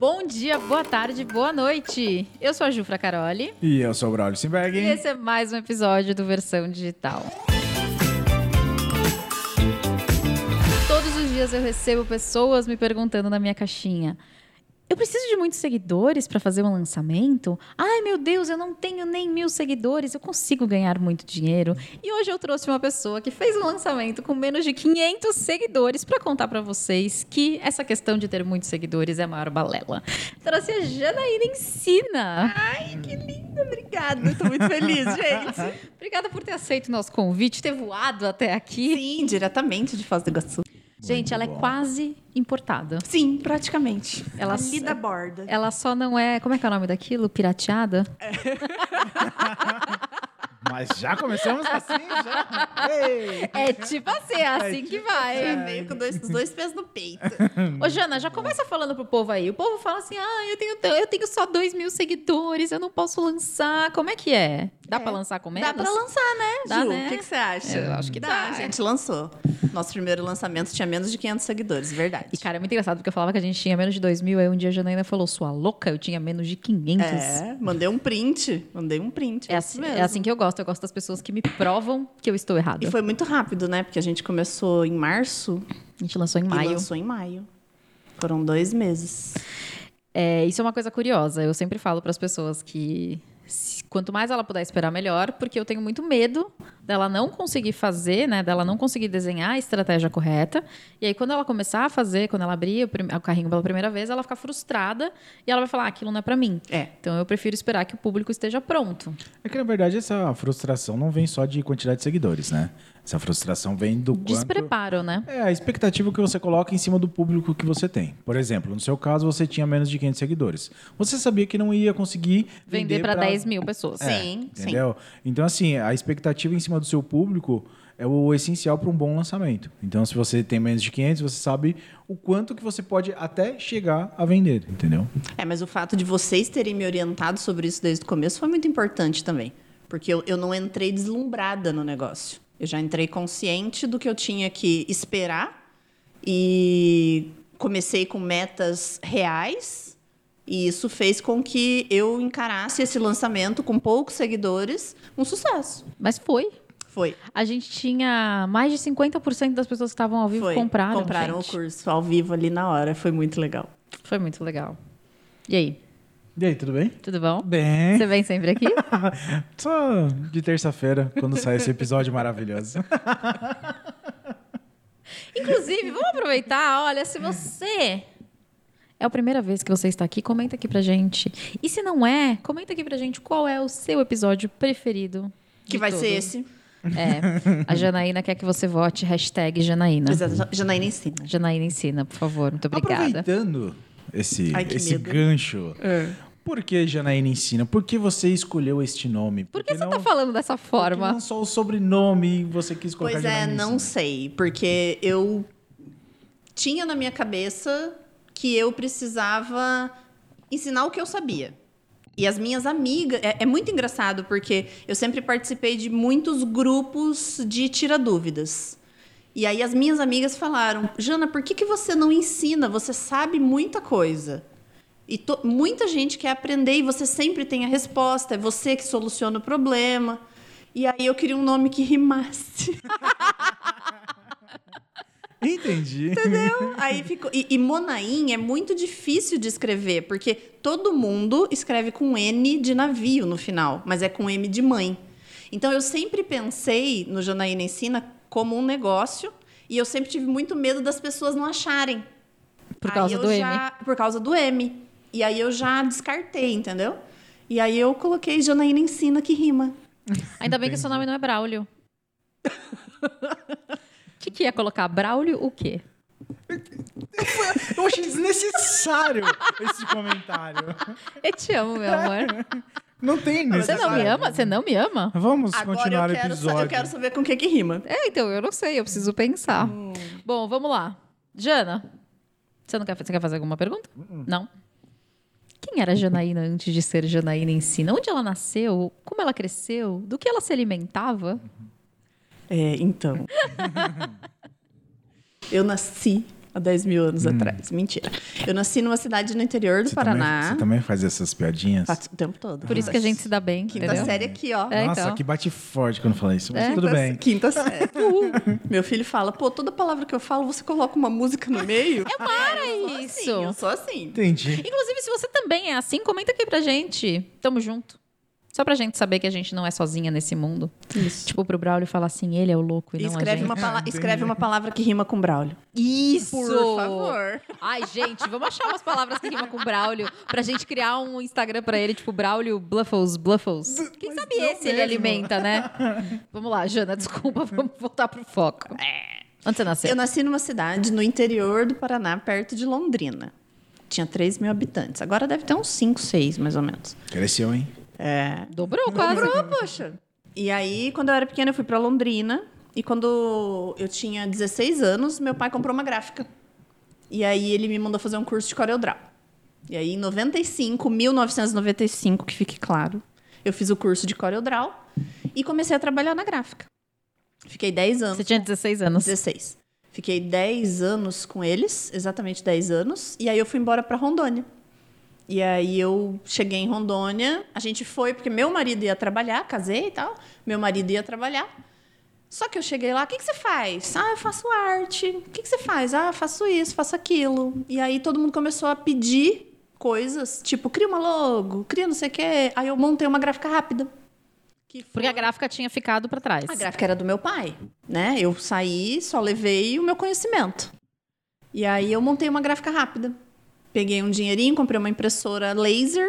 Bom dia, boa tarde, boa noite. Eu sou a Jufra Caroli. E eu sou o Braulio Simberg. E esse é mais um episódio do Versão Digital. Todos os dias eu recebo pessoas me perguntando na minha caixinha: eu preciso de muitos seguidores para fazer um lançamento? Ai, meu Deus, eu não tenho nem mil seguidores, eu consigo ganhar muito dinheiro. E hoje eu trouxe uma pessoa que fez um lançamento com menos de 500 seguidores para contar para vocês que essa questão de ter muitos seguidores é a maior balela. Trouxe a Janaína Ensina. Ai, que linda, obrigada. Estou muito feliz, gente. Obrigada por ter aceito o nosso convite, ter voado até aqui. Sim, diretamente de Foz do Iguaçu. Gente, ela é quase importada. Sim, praticamente. Ela Ali da borda. Ela só não é. Como é que é o nome daquilo? Pirateada? Mas já começamos assim, já. Ei. É tipo assim, é assim que vai. Já veio com dois, os dois pés no peito. Ô, Jana, já começa falando pro povo aí. O povo fala assim: ah, eu tenho, eu tenho só dois mil seguidores, eu não posso lançar. Como é que é? Dá É. pra lançar com menos? Dá pra lançar, né, Dá, Ju? né? O que, que você acha? Eu acho que dá. A gente lançou. Nosso primeiro lançamento tinha menos de 500 seguidores, verdade. E, cara, é muito engraçado porque eu falava que a gente tinha menos de dois mil. Aí um dia a Janaína falou: sua louca, eu tinha menos de 500. É, mandei um print. Mandei um print. É isso assim, mesmo. é assim que eu gosto. Eu gosto das pessoas que me provam que eu estou errada. E foi muito rápido, né? Porque a gente começou em março A gente lançou em maio. lançou em maio. Foram dois meses. É, isso é uma coisa curiosa. Eu sempre falo para as pessoas que quanto mais ela puder esperar, melhor, porque eu tenho muito medo dela não conseguir fazer, né? Dela não conseguir desenhar a estratégia correta. E aí, quando ela começar a fazer, quando ela abrir o, prim- o carrinho pela primeira vez, ela ficar frustrada e ela vai falar: ah, aquilo não é para mim. É. Então, eu prefiro esperar que o público esteja pronto. É que, na verdade, essa frustração não vem só de quantidade de seguidores, né? Essa frustração vem do quanto... Despreparo, né? É, a expectativa que você coloca em cima do público que você tem. Por exemplo, no seu caso, você tinha menos de 500 seguidores. Você sabia que não ia conseguir Vender vender para pra- 10 mil pessoas. É, Sim, sim. entendeu? Então, assim, a expectativa em cima do seu público é o essencial para um bom lançamento. Então, se você tem menos de 500, você sabe o quanto que você pode até chegar a vender, entendeu? É, mas o fato de vocês terem me orientado sobre isso desde o começo foi muito importante também. Porque eu, eu não entrei deslumbrada no negócio. Eu já entrei consciente do que eu tinha que esperar e comecei com metas reais. E isso fez com que eu encarasse esse lançamento com poucos seguidores um sucesso. Mas foi. Foi. A gente tinha mais de 50% das pessoas que estavam ao vivo foi. compraram. Compraram gente. o curso ao vivo ali na hora. Foi muito legal. Foi muito legal. E aí, E aí, tudo bem? tudo bom? Bem. Você vem sempre aqui? Só de terça-feira, quando sai esse episódio maravilhoso. Inclusive, vamos aproveitar. Olha, se você é a primeira vez que você está aqui, comenta aqui pra gente. E se não é, comenta aqui pra gente qual é o seu episódio preferido. Que de vai ser esse. É. A Janaína quer que você vote hashtag Janaína. Exato. Janaína ensina. Janaína ensina, por favor. Muito obrigada. Aproveitando esse, Ai, esse medo. gancho, por que Janaína ensina? Por que você escolheu este nome? Por que você não, tá falando dessa forma? não só o sobrenome você quis colocar Pois é, Janaína não Ensina? sei, porque eu tinha na minha cabeça que eu precisava ensinar o que eu sabia. E as minhas amigas. É, é muito engraçado, porque eu sempre participei de muitos grupos de tira dúvidas. E aí as minhas amigas falaram: Jana, por que, que você não ensina? Você sabe muita coisa. E to- muita gente quer aprender e você sempre tem a resposta, é você que soluciona o problema. E aí eu queria um nome que rimasse. Entendi. Entendeu? Aí ficou. E, e Monaim é muito difícil de escrever, porque todo mundo escreve com N de navio no final, mas é com M de mãe. Então eu sempre pensei no Janaína Ensina como um negócio e eu sempre tive muito medo das pessoas não acharem. Por Aí causa eu do M. já- Por causa do M. E aí eu já descartei, entendeu? E aí eu coloquei Janaína Ensina que rima. Ainda bem que seu nome não é Braulio. O que, que ia colocar? Braulio o quê? Eu achei desnecessário esse comentário. Eu te amo, meu amor. Não tem Você não me ama? Você não me ama? Vamos Agora continuar eu o episódio. eu quero saber com o que que rima. É, então, eu não sei, eu preciso pensar. Hum. Bom, vamos lá. Jana, você não quer, você quer fazer alguma pergunta? Hum. Não? Quem era a Janaína antes de ser Janaína Ensina? Onde ela nasceu? Como ela cresceu? Do que ela se alimentava? É, então. eu nasci há 10 mil anos atrás. Mentira. Eu nasci numa cidade no interior do Você Paraná. Também, você também faz essas piadinhas? Faço o tempo todo. Por isso que a gente se dá bem, Quinta entendeu? série aqui, ó. É, Nossa, então. que bate forte quando fala isso. Mas É? tudo Quinta- bem. Quinta série. Uhul. Meu filho fala, pô, toda palavra que eu falo, você coloca uma música no meio. É Para Assim, isso! eu sou assim. Entendi. Inclusive, se você também é assim, comenta aqui pra gente. Tamo junto. Só pra gente saber que a gente não é sozinha nesse mundo. Isso. Tipo, pro Braulio falar assim, ele é o louco e, E não a escreve gente. uma, pala- escreve uma palavra que rima com Braulio. Isso! Por favor. Ai, gente, vamos achar umas palavras que rimam com Braulio pra gente criar um Instagram pra ele, tipo Braulio Bluffles, Bluffles. Quem sabe esse ele mesmo. alimenta, né? vamos lá, Jana, desculpa, vamos voltar pro foco. Onde você nasceu? Eu nasci numa cidade no interior do Paraná, perto de Londrina. Tinha 3 mil habitantes. Agora deve ter uns 5, 6, mais ou menos. Cresceu, hein? É. Dobrou quase. Dobrou, poxa. E aí, quando eu era pequena, eu fui pra Londrina. E quando eu tinha 16 anos, meu pai comprou uma gráfica. E aí ele me mandou fazer um curso de CorelDRAW. E aí, em 95, 1995, que fique claro, eu fiz o curso de CorelDRAW e comecei a trabalhar na gráfica. Fiquei 10 anos. Você tinha 16 anos. 16. Fiquei 10 anos com eles, exatamente 10 anos. E aí eu fui embora para Rondônia. E aí eu cheguei em Rondônia, a gente foi porque meu marido ia trabalhar, casei e tal. Meu marido ia trabalhar. Só que eu cheguei lá, o que, que você faz? Ah, eu faço arte. O que, que você faz? Ah, eu faço isso, faço aquilo. E aí todo mundo começou a pedir coisas, tipo, cria uma logo, cria não sei o quê. Aí eu montei uma gráfica rápida. Que Porque a foi- gráfica tinha ficado pra trás. a gráfica era do meu pai, né? Eu saí, só levei o meu conhecimento. E aí eu montei uma gráfica rápida. Peguei um dinheirinho, comprei uma impressora laser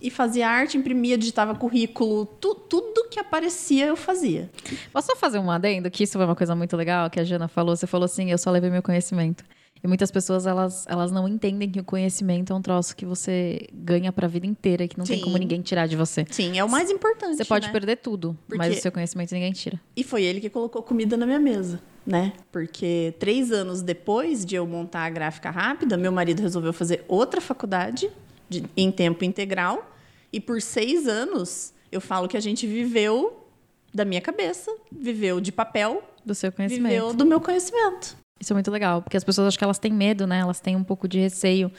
e fazia arte, imprimia, digitava currículo, tu- tudo que aparecia eu fazia. Posso só fazer um adendo? Que isso foi uma coisa muito legal que a Jana falou. Você falou assim, eu só levei meu conhecimento. E muitas pessoas, elas, elas não entendem que o conhecimento é um troço que você ganha pra vida inteira e que não tem Sim. como ninguém tirar de você. Sim, é o mais importante. Você pode né? perder tudo, mas Porque- o seu conhecimento ninguém tira. E foi ele que colocou comida na minha mesa, né? Porque três anos depois de eu montar a gráfica rápida, meu marido resolveu fazer outra faculdade de- em tempo integral. E por seis anos, eu falo que a gente viveu da minha cabeça, viveu de papel, Do seu conhecimento. viveu do meu conhecimento. Isso é muito legal, porque as pessoas acham que elas têm medo, né? Elas têm um pouco de receio.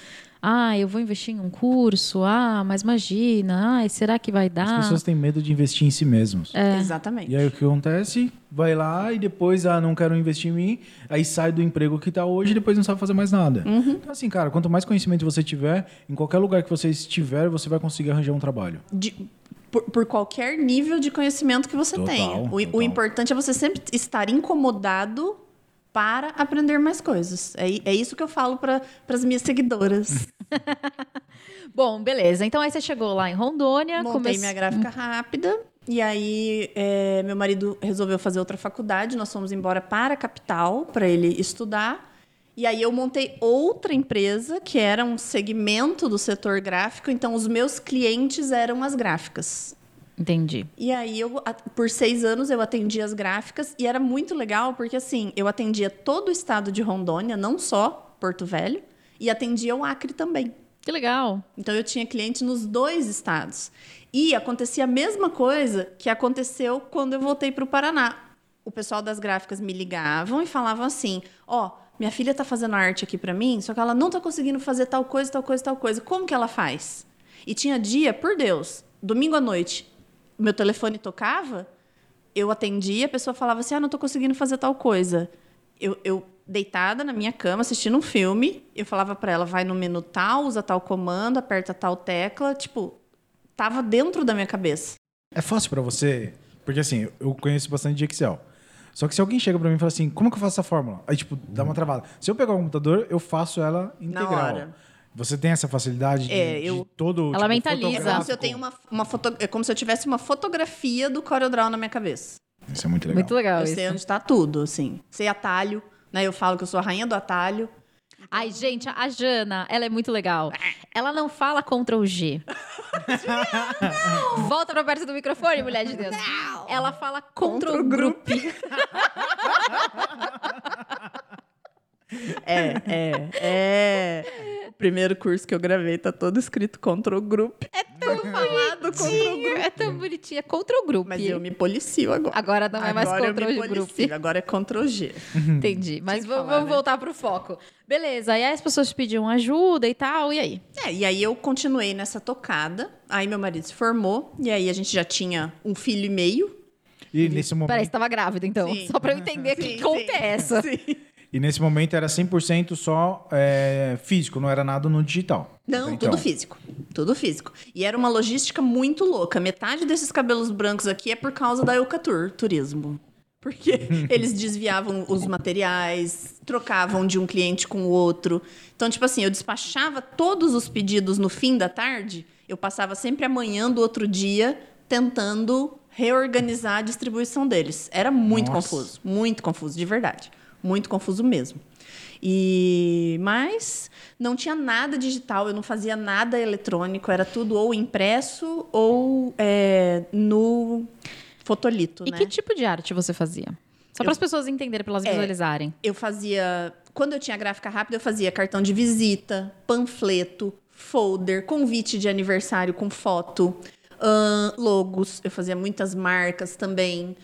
Ah, eu vou investir em um curso. Ah, mas imagina. Ah, será que vai As dar? pessoas têm medo de investir em si mesmos. É. Exatamente. E aí o que acontece? Vai lá e depois, ah, não quero investir em mim, aí sai do emprego que tá hoje e depois não sabe fazer mais nada. Uhum. Então, assim, cara, quanto mais conhecimento você tiver, em qualquer lugar que você estiver, você vai conseguir arranjar um trabalho. De- por, por qualquer nível de conhecimento que você Total, tenha. O, o importante é você sempre estar incomodado para aprender mais coisas. É, é isso que eu falo para as minhas seguidoras. Bom, beleza. Então aí você chegou lá em Rondônia. Montei come- minha gráfica rápida. E aí, é, meu marido resolveu fazer outra faculdade. Nós fomos embora para a capital para ele estudar. E aí, eu montei outra empresa que era um segmento do setor gráfico. Então, os meus clientes eram as gráficas. Entendi. E aí, eu, por seis anos, eu atendia as gráficas. E era muito legal, porque assim, eu atendia todo o estado de Rondônia, não só Porto Velho. E atendia o Acre também. Que legal. Então eu tinha cliente nos dois estados. E acontecia a mesma coisa que aconteceu quando eu voltei para o Paraná. O pessoal das gráficas me ligavam e falavam assim: "Ó, minha filha está fazendo arte aqui para mim, só que ela não está conseguindo fazer tal coisa, tal coisa, tal coisa. Como que ela faz?" E tinha dia, por Deus, domingo à noite, meu telefone tocava, eu atendia, a pessoa falava assim: "Ah, não estou conseguindo fazer tal coisa." Eu, eu deitada na minha cama assistindo um filme, eu falava para ela: vai no menu tal, usa tal comando, aperta tal tecla. Tipo, tava dentro da minha cabeça. É fácil pra você, porque assim, eu conheço bastante de Excel. Só que se alguém chega pra mim e fala assim, como que eu faço essa fórmula? Aí, tipo, dá uma travada. Se eu pegar o computador, eu faço ela integral. hora. Você tem essa facilidade de, É, de eu- todo Ela tipo, mentaliza. É como se eu tenho uma, uma foto, é como se eu tivesse uma fotografia do CorelDRAW na minha cabeça. Isso é muito legal. Muito legal eu isso. sei onde tá tudo, assim. Sei atalho, né? Eu falo que eu sou a rainha do atalho. Ai, gente, a Jana, ela é muito legal. Ela não fala Ctrl G. Volta pra perto do microfone, mulher de Deus. Ela fala Ctrl Group. É, é, é. O primeiro curso que eu gravei tá todo escrito Control Group. É tão falado. do contra o grupo. É tão bonitinha. Contra o grupo. Mas eu me policio agora. Agora não é mais Agora contra o grupo. Agora é contra o G. Entendi. Mas que vamos, falar, vamos né? voltar pro foco. Beleza, aí as pessoas pediam ajuda e tal, e aí? É, e aí eu continuei nessa tocada. Aí meu marido se formou. E aí a gente já tinha um filho e meio. E nesse momento, Peraí, você tava grávida, então. Sim. Só pra eu entender que Sim, conta sim, é essa. sim. E nesse momento era 100% só é, físico, não era nada no digital. Não, Então, tudo físico. Tudo físico. E era uma logística muito louca. Metade desses cabelos brancos aqui é por causa da Eucatur Turismo. Porque eles desviavam os materiais, trocavam de um cliente com o outro. Então, tipo assim, eu despachava todos os pedidos no fim da tarde, eu passava sempre amanhã do outro dia tentando reorganizar a distribuição deles. Era muito Nossa. confuso, muito confuso, de verdade. Muito confuso mesmo. E mas não tinha nada digital, eu não fazia nada eletrônico, era tudo ou impresso ou é, no fotolito, E né? que tipo de arte você fazia? Só para as pessoas entenderem, para elas É. visualizarem. Eu fazia. Quando eu tinha gráfica rápida, eu fazia cartão de visita, panfleto, folder, convite de aniversário com foto, ahn, logos. Eu fazia muitas marcas também.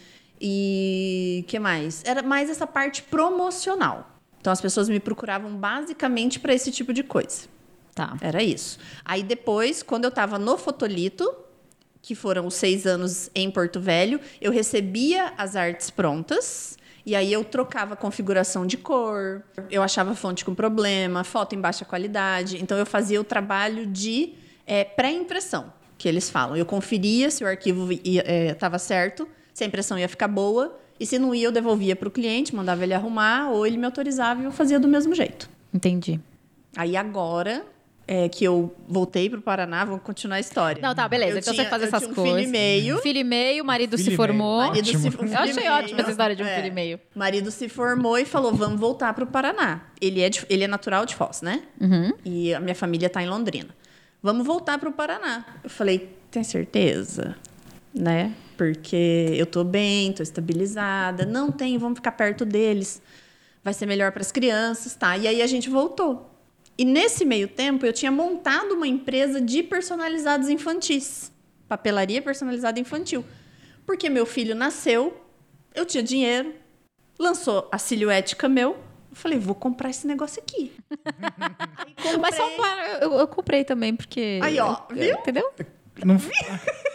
E que mais? Era mais essa parte promocional. Então as pessoas me procuravam basicamente para esse tipo de coisa. Tá. Era isso. Aí depois, quando eu estava no Fotolito, que foram os seis anos em Porto Velho, eu recebia as artes prontas. E aí eu trocava configuração de cor, eu achava fonte com problema, foto em baixa qualidade. Então eu fazia o trabalho de é, pré-impressão, que eles falam. Eu conferia se o arquivo estava certo, se a impressão ia ficar boa, e se não ia, eu devolvia para o cliente, mandava ele arrumar, ou ele me autorizava e eu fazia do mesmo jeito. Entendi. Aí agora é, que eu voltei pro Paraná, vamos continuar a história. Não, tá, beleza. Eu então tinha- você faz eu essas tinha um coisas. filho e meio. Filho e meio, marido Filho se e meio. formou. Marido se- um Eu achei e ótima essa história de um É. filho e meio. Marido se formou e falou: vamos voltar pro Paraná. Ele é, de- ele é natural de Foz, né? Uhum. E a minha família tá em Londrina. Vamos voltar pro Paraná. Eu falei: tem certeza? Né? Porque eu tô bem, tô estabilizada. Não tenho, vamos ficar perto deles. Vai ser melhor para as crianças, tá? E aí a gente voltou. E nesse meio tempo eu tinha montado uma empresa de personalizados infantis. Papelaria personalizada infantil. Porque meu filho nasceu, eu tinha dinheiro, lançou a silhuete Camel. Eu falei, vou comprar esse negócio aqui. Mas só para. Eu, eu comprei também, porque. Aí, ó, eu- viu? Entendeu? Não,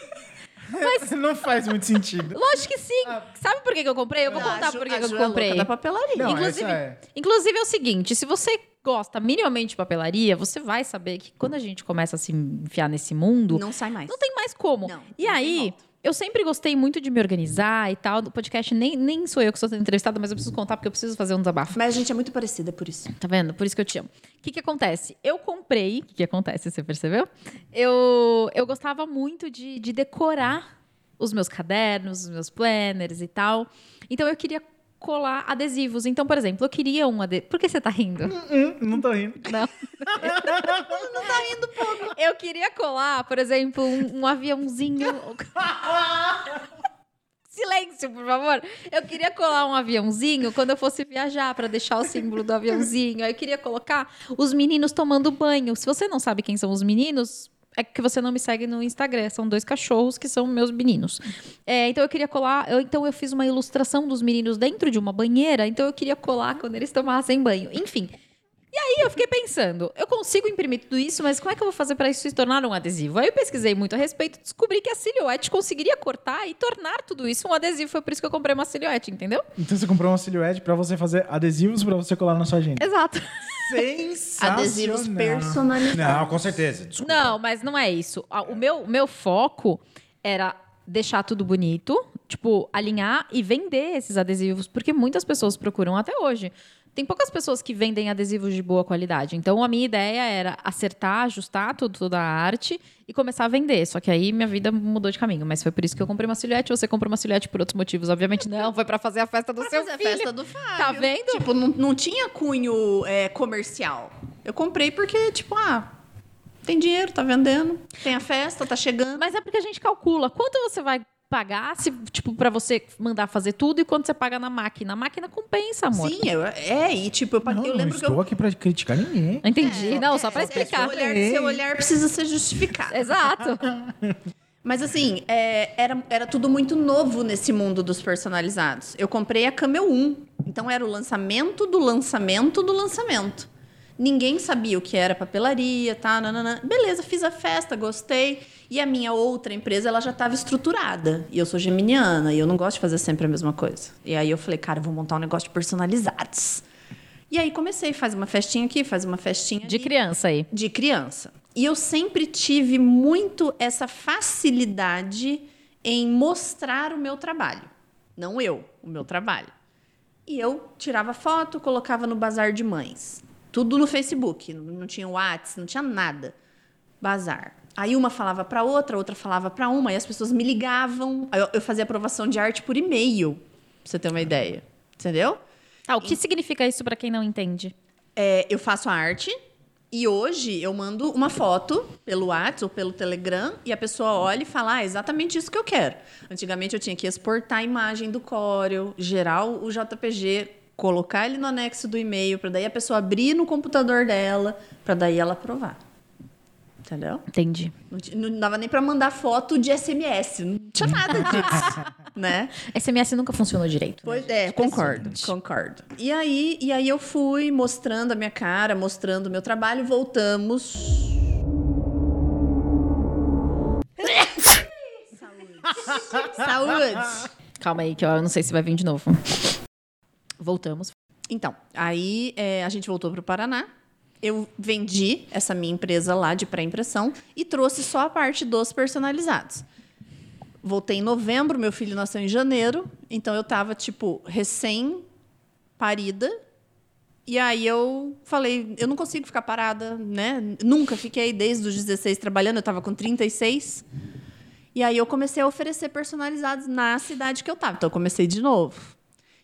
não faz muito sentido. Lógico que sim. Sabe por que, que eu comprei? Eu vou Ah, contar a Ju- por que, que eu comprei. da papelaria. Não, inclusive, é- inclusive é o seguinte: se você gosta minimamente de papelaria, você vai saber que quando a gente começa a se enfiar nesse mundo, Não sai mais. não tem mais como. Não, e não aí. Eu sempre gostei muito de me organizar e tal. No podcast nem, nem sou eu que sendo entrevistada, mas eu preciso contar porque eu preciso fazer um desabafo. Mas a gente é muito parecida por isso. Tá vendo? Por isso que eu te amo. O que, que acontece? Eu comprei. O que, que acontece? Você percebeu? Eu, eu gostava muito de, de decorar os meus cadernos, os meus planners e tal. Então eu queria colar adesivos. Então, por exemplo, eu queria um adesivo. Por que você tá rindo? Hum, não tô rindo. Não. não tá rindo pouco. Eu queria colar, por exemplo, um, um aviãozinho. Silêncio, por favor. Eu queria colar um aviãozinho quando eu fosse viajar para deixar o símbolo do aviãozinho. Aí eu queria colocar os meninos tomando banho. Se você não sabe quem são os meninos, é que você não me segue no Instagram. São dois cachorros que são meus meninos. É, então eu queria colar. eu- então eu fiz uma ilustração dos meninos dentro de uma banheira. Então eu queria colar quando eles tomassem banho. Enfim. E aí eu fiquei pensando, eu consigo imprimir tudo isso, mas como é que eu vou fazer para isso se tornar um adesivo? Aí eu pesquisei muito a respeito, descobri que a silhuete conseguiria cortar e tornar tudo isso um adesivo. Foi por isso que eu comprei uma silhuete, entendeu? Então você comprou uma silhuete pra você fazer adesivos pra você colar na sua agenda. Exato. Sensacional. Adesivos personalizados. Não, com certeza. Desculpa. Não, mas não é isso. O meu, o meu foco era deixar tudo bonito, tipo, alinhar e vender esses adesivos, porque muitas pessoas procuram até hoje. Tem poucas pessoas que vendem adesivos de boa qualidade. Então, a minha ideia era acertar, ajustar tudo, toda a arte e começar a vender. Só que aí minha vida mudou de caminho. Mas foi por isso que eu comprei uma silhuete. Você comprou uma silhuete por outros motivos. Obviamente não, foi para fazer a festa do Pra seu fazer a filho. festa do Fábio. Tá vendo? Tipo, não, não tinha cunho é, comercial. Eu comprei porque, tipo, ah, tem dinheiro, tá vendendo. Tem a festa, tá chegando. Mas é porque a gente calcula quanto você vai pagar, se, tipo, para você mandar fazer tudo e quanto você paga na máquina. A máquina compensa, amor. Sim, eu, é, e tipo, eu, Não, eu não lembro que estou eu. aqui pra criticar ninguém. Entendi. É, não, só é, para é, explicar. Seu olhar, seu olhar precisa ser justificado. Exato. Mas assim, é, era, era tudo muito novo nesse mundo dos personalizados. Eu comprei a Camel 1. Então era o lançamento do lançamento do lançamento. Ninguém sabia o que era papelaria, tá? Nanana. Beleza, fiz a festa, gostei. E a minha outra empresa, ela já estava estruturada. E eu sou geminiana, e eu não gosto de fazer sempre a mesma coisa. E aí eu falei, cara, vou montar um negócio de personalizados. E aí comecei, faz uma festinha aqui, faz uma festinha De ali criança aí. de criança. E eu sempre tive muito essa facilidade em mostrar o meu trabalho. Não eu, o meu trabalho. E eu tirava foto, colocava no bazar de mães. Tudo no Facebook. Não não tinha WhatsApp, não tinha nada. Bazar. Aí uma falava para outra, outra falava para uma, e as pessoas me ligavam. Eu, eu fazia aprovação de arte por e-mail, pra você ter uma ideia. Entendeu? Ah, o que significa isso pra quem não entende? É, eu faço a arte e hoje eu mando uma foto pelo WhatsApp ou pelo Telegram e a pessoa olha e fala, ah, é exatamente isso que eu quero. Antigamente eu tinha que exportar a imagem do Corel, gerar o JPG, colocar ele no anexo do e-mail, para daí a pessoa abrir no computador dela, para daí ela aprovar. Entendeu? Entendi. Não, não dava nem para mandar foto de SMS, não tinha nada disso, né? SMS nunca funcionou direito. né? Pois é, concordo, concordo. E aí, e aí eu fui mostrando a minha cara, mostrando o meu trabalho, voltamos. Saúde. Saúde. Calma aí, que eu não sei se vai vir de novo. Voltamos. Então, aí é, a gente voltou para o Paraná. Eu vendi essa minha empresa lá de pré-impressão e trouxe só a parte dos personalizados. Voltei em novembro, meu filho nasceu em janeiro, então eu estava tipo recém-parida. E aí eu falei, eu não consigo ficar parada, né? Nunca fiquei desde os 16 trabalhando, eu estava com 36. E aí eu comecei a oferecer personalizados na cidade que eu estava. Então eu comecei de novo.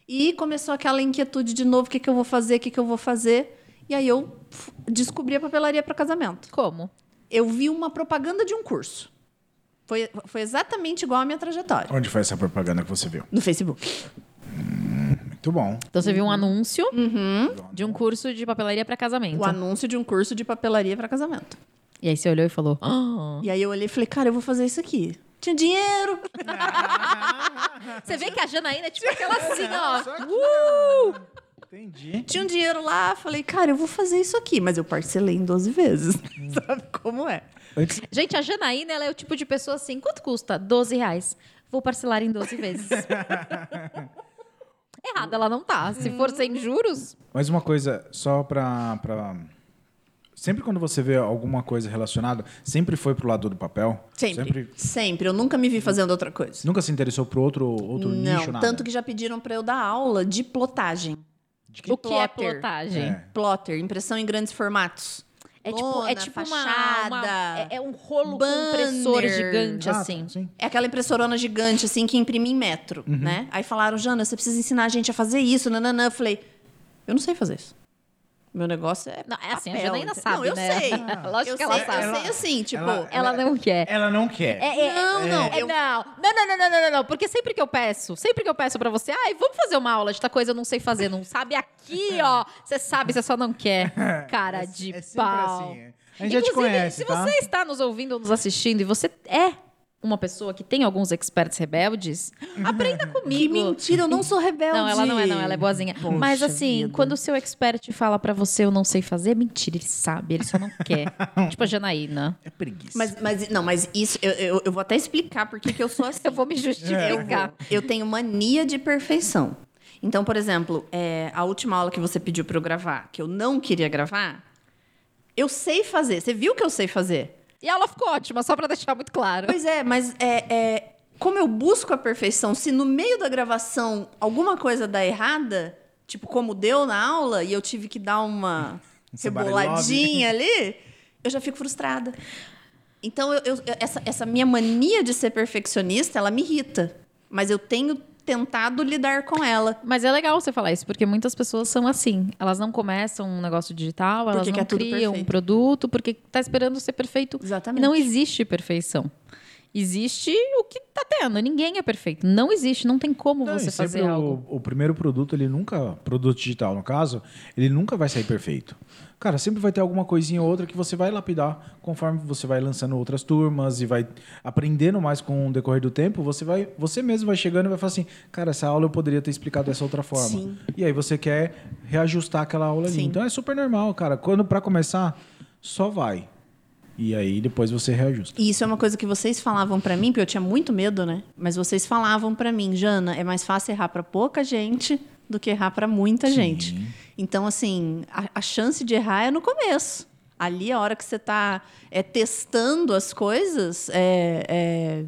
E começou aquela inquietude de novo, o que, que eu vou fazer, o que, que eu vou fazer. E aí eu descobri a papelaria para casamento. Como? Eu vi uma propaganda de um curso. Foi, foi exatamente igual à minha trajetória. Onde foi essa propaganda que você viu? No Facebook. Muito bom. Então você viu um anúncio de um curso de papelaria pra casamento. O anúncio de um curso de papelaria para casamento. E aí você olhou e falou: "Ah". E aí eu olhei e falei, cara, eu vou fazer isso aqui. Tinha dinheiro. Você vê que a Janaína é tipo aquela assim, ó. Uh! Entendi. Tinha um dinheiro lá. Falei, cara, eu vou fazer isso aqui. Mas eu parcelei em 12 vezes. Sabe como é? Antes, Gente, a Janaína ela é o tipo de pessoa assim: quanto custa? 12 reais. Vou parcelar em 12 vezes. Errada ela não tá. Se for sem juros, Mas uma coisa, só pra, pra. Sempre quando você vê alguma coisa relacionada, sempre foi pro lado do papel? Sempre. Sempre. Eu nunca me vi fazendo outra coisa. Nunca se interessou pro outro, outro Não, nicho, nada? tanto que já pediram para eu dar aula de plotagem. O que é plotter. plotagem? É. Plotter, impressão em grandes formatos. É tipo, é tipo uma, fachada. uma- é, é um rolo banner. impressora gigante Ah, assim. sim. É aquela impressorona gigante, assim, que imprime em metro, Uhum. né? Aí falaram, Jana, você precisa ensinar a gente a fazer isso, nananã. Eu falei, eu não sei fazer isso. Meu negócio é Não, é assim, a papel, Janaína entendeu? sabe, Não, eu né? sei. Lógico eu que ela sei, sabe. Eu sei assim, tipo... ela- Ela não quer. Ela não quer. É, é, Não, não, é, eu- não. Não, não, não, não, não, não, não. Porque sempre que eu peço, sempre que eu peço pra você, ai, vamos fazer uma aula de tal coisa, eu não sei fazer, não sabe aqui, ó. Você sabe, você só não quer. Cara de é sempre pau. assim, é. A gente já te Inclusive, conhece, se tá? você está nos ouvindo ou nos assistindo e você é uma pessoa que tem alguns experts rebeldes, aprenda Que comigo. mentira, eu não sou rebelde. Não, ela não é, não, ela é boazinha. Poxa Mas assim, vida. quando o seu expert fala pra você eu não sei fazer, mentira, ele sabe, ele só não quer. tipo a Janaína. É preguiça. Mas, mas, não, mas isso, eu, eu, eu vou até explicar por que que eu sou assim. Eu vou me Eu, justificar. vou. eu tenho mania de perfeição. Então, por exemplo, é, a última aula que você pediu para eu gravar, que eu não queria gravar, eu sei fazer. Você viu que eu sei fazer? E a aula ficou ótima, só pra deixar muito claro. Pois é, mas é, é, como eu busco a perfeição, se no meio da gravação alguma coisa dá errada, tipo como deu na aula, e eu tive que dar uma reboladinha ali, eu já fico frustrada. Então, eu- eu- essa, essa minha mania de ser perfeccionista, ela me irrita. Mas eu tenho tentado lidar com ela. Mas é legal você falar isso, porque muitas pessoas são assim. Elas não começam um negócio digital, elas Porque não tudo criam um produto, porque tá esperando ser perfeito. Exatamente. E não existe perfeição. Existe o que tá tendo. Ninguém é perfeito. Não existe. Não tem como Não, você fazer algo. O, o primeiro produto, ele nunca, produto digital no caso, ele nunca vai sair perfeito. Cara, sempre vai ter alguma coisinha ou outra que você vai lapidar conforme você vai lançando outras turmas e vai aprendendo mais com o decorrer do tempo. Você vai, você mesmo vai chegando e vai falar assim, cara, essa aula eu poderia ter explicado dessa outra forma. Sim. E aí você quer reajustar aquela aula ali. Sim. Então é super normal, cara. Quando para começar, só vai. E aí depois você reajusta. E isso é uma coisa que vocês falavam pra mim, porque eu tinha muito medo, né? Mas vocês falavam pra mim, Jana, é mais fácil errar pra pouca gente do que errar pra muita Sim. gente. Então, assim, a, a chance de errar é no começo. Ali, a hora que você tá é, testando as coisas, é, é,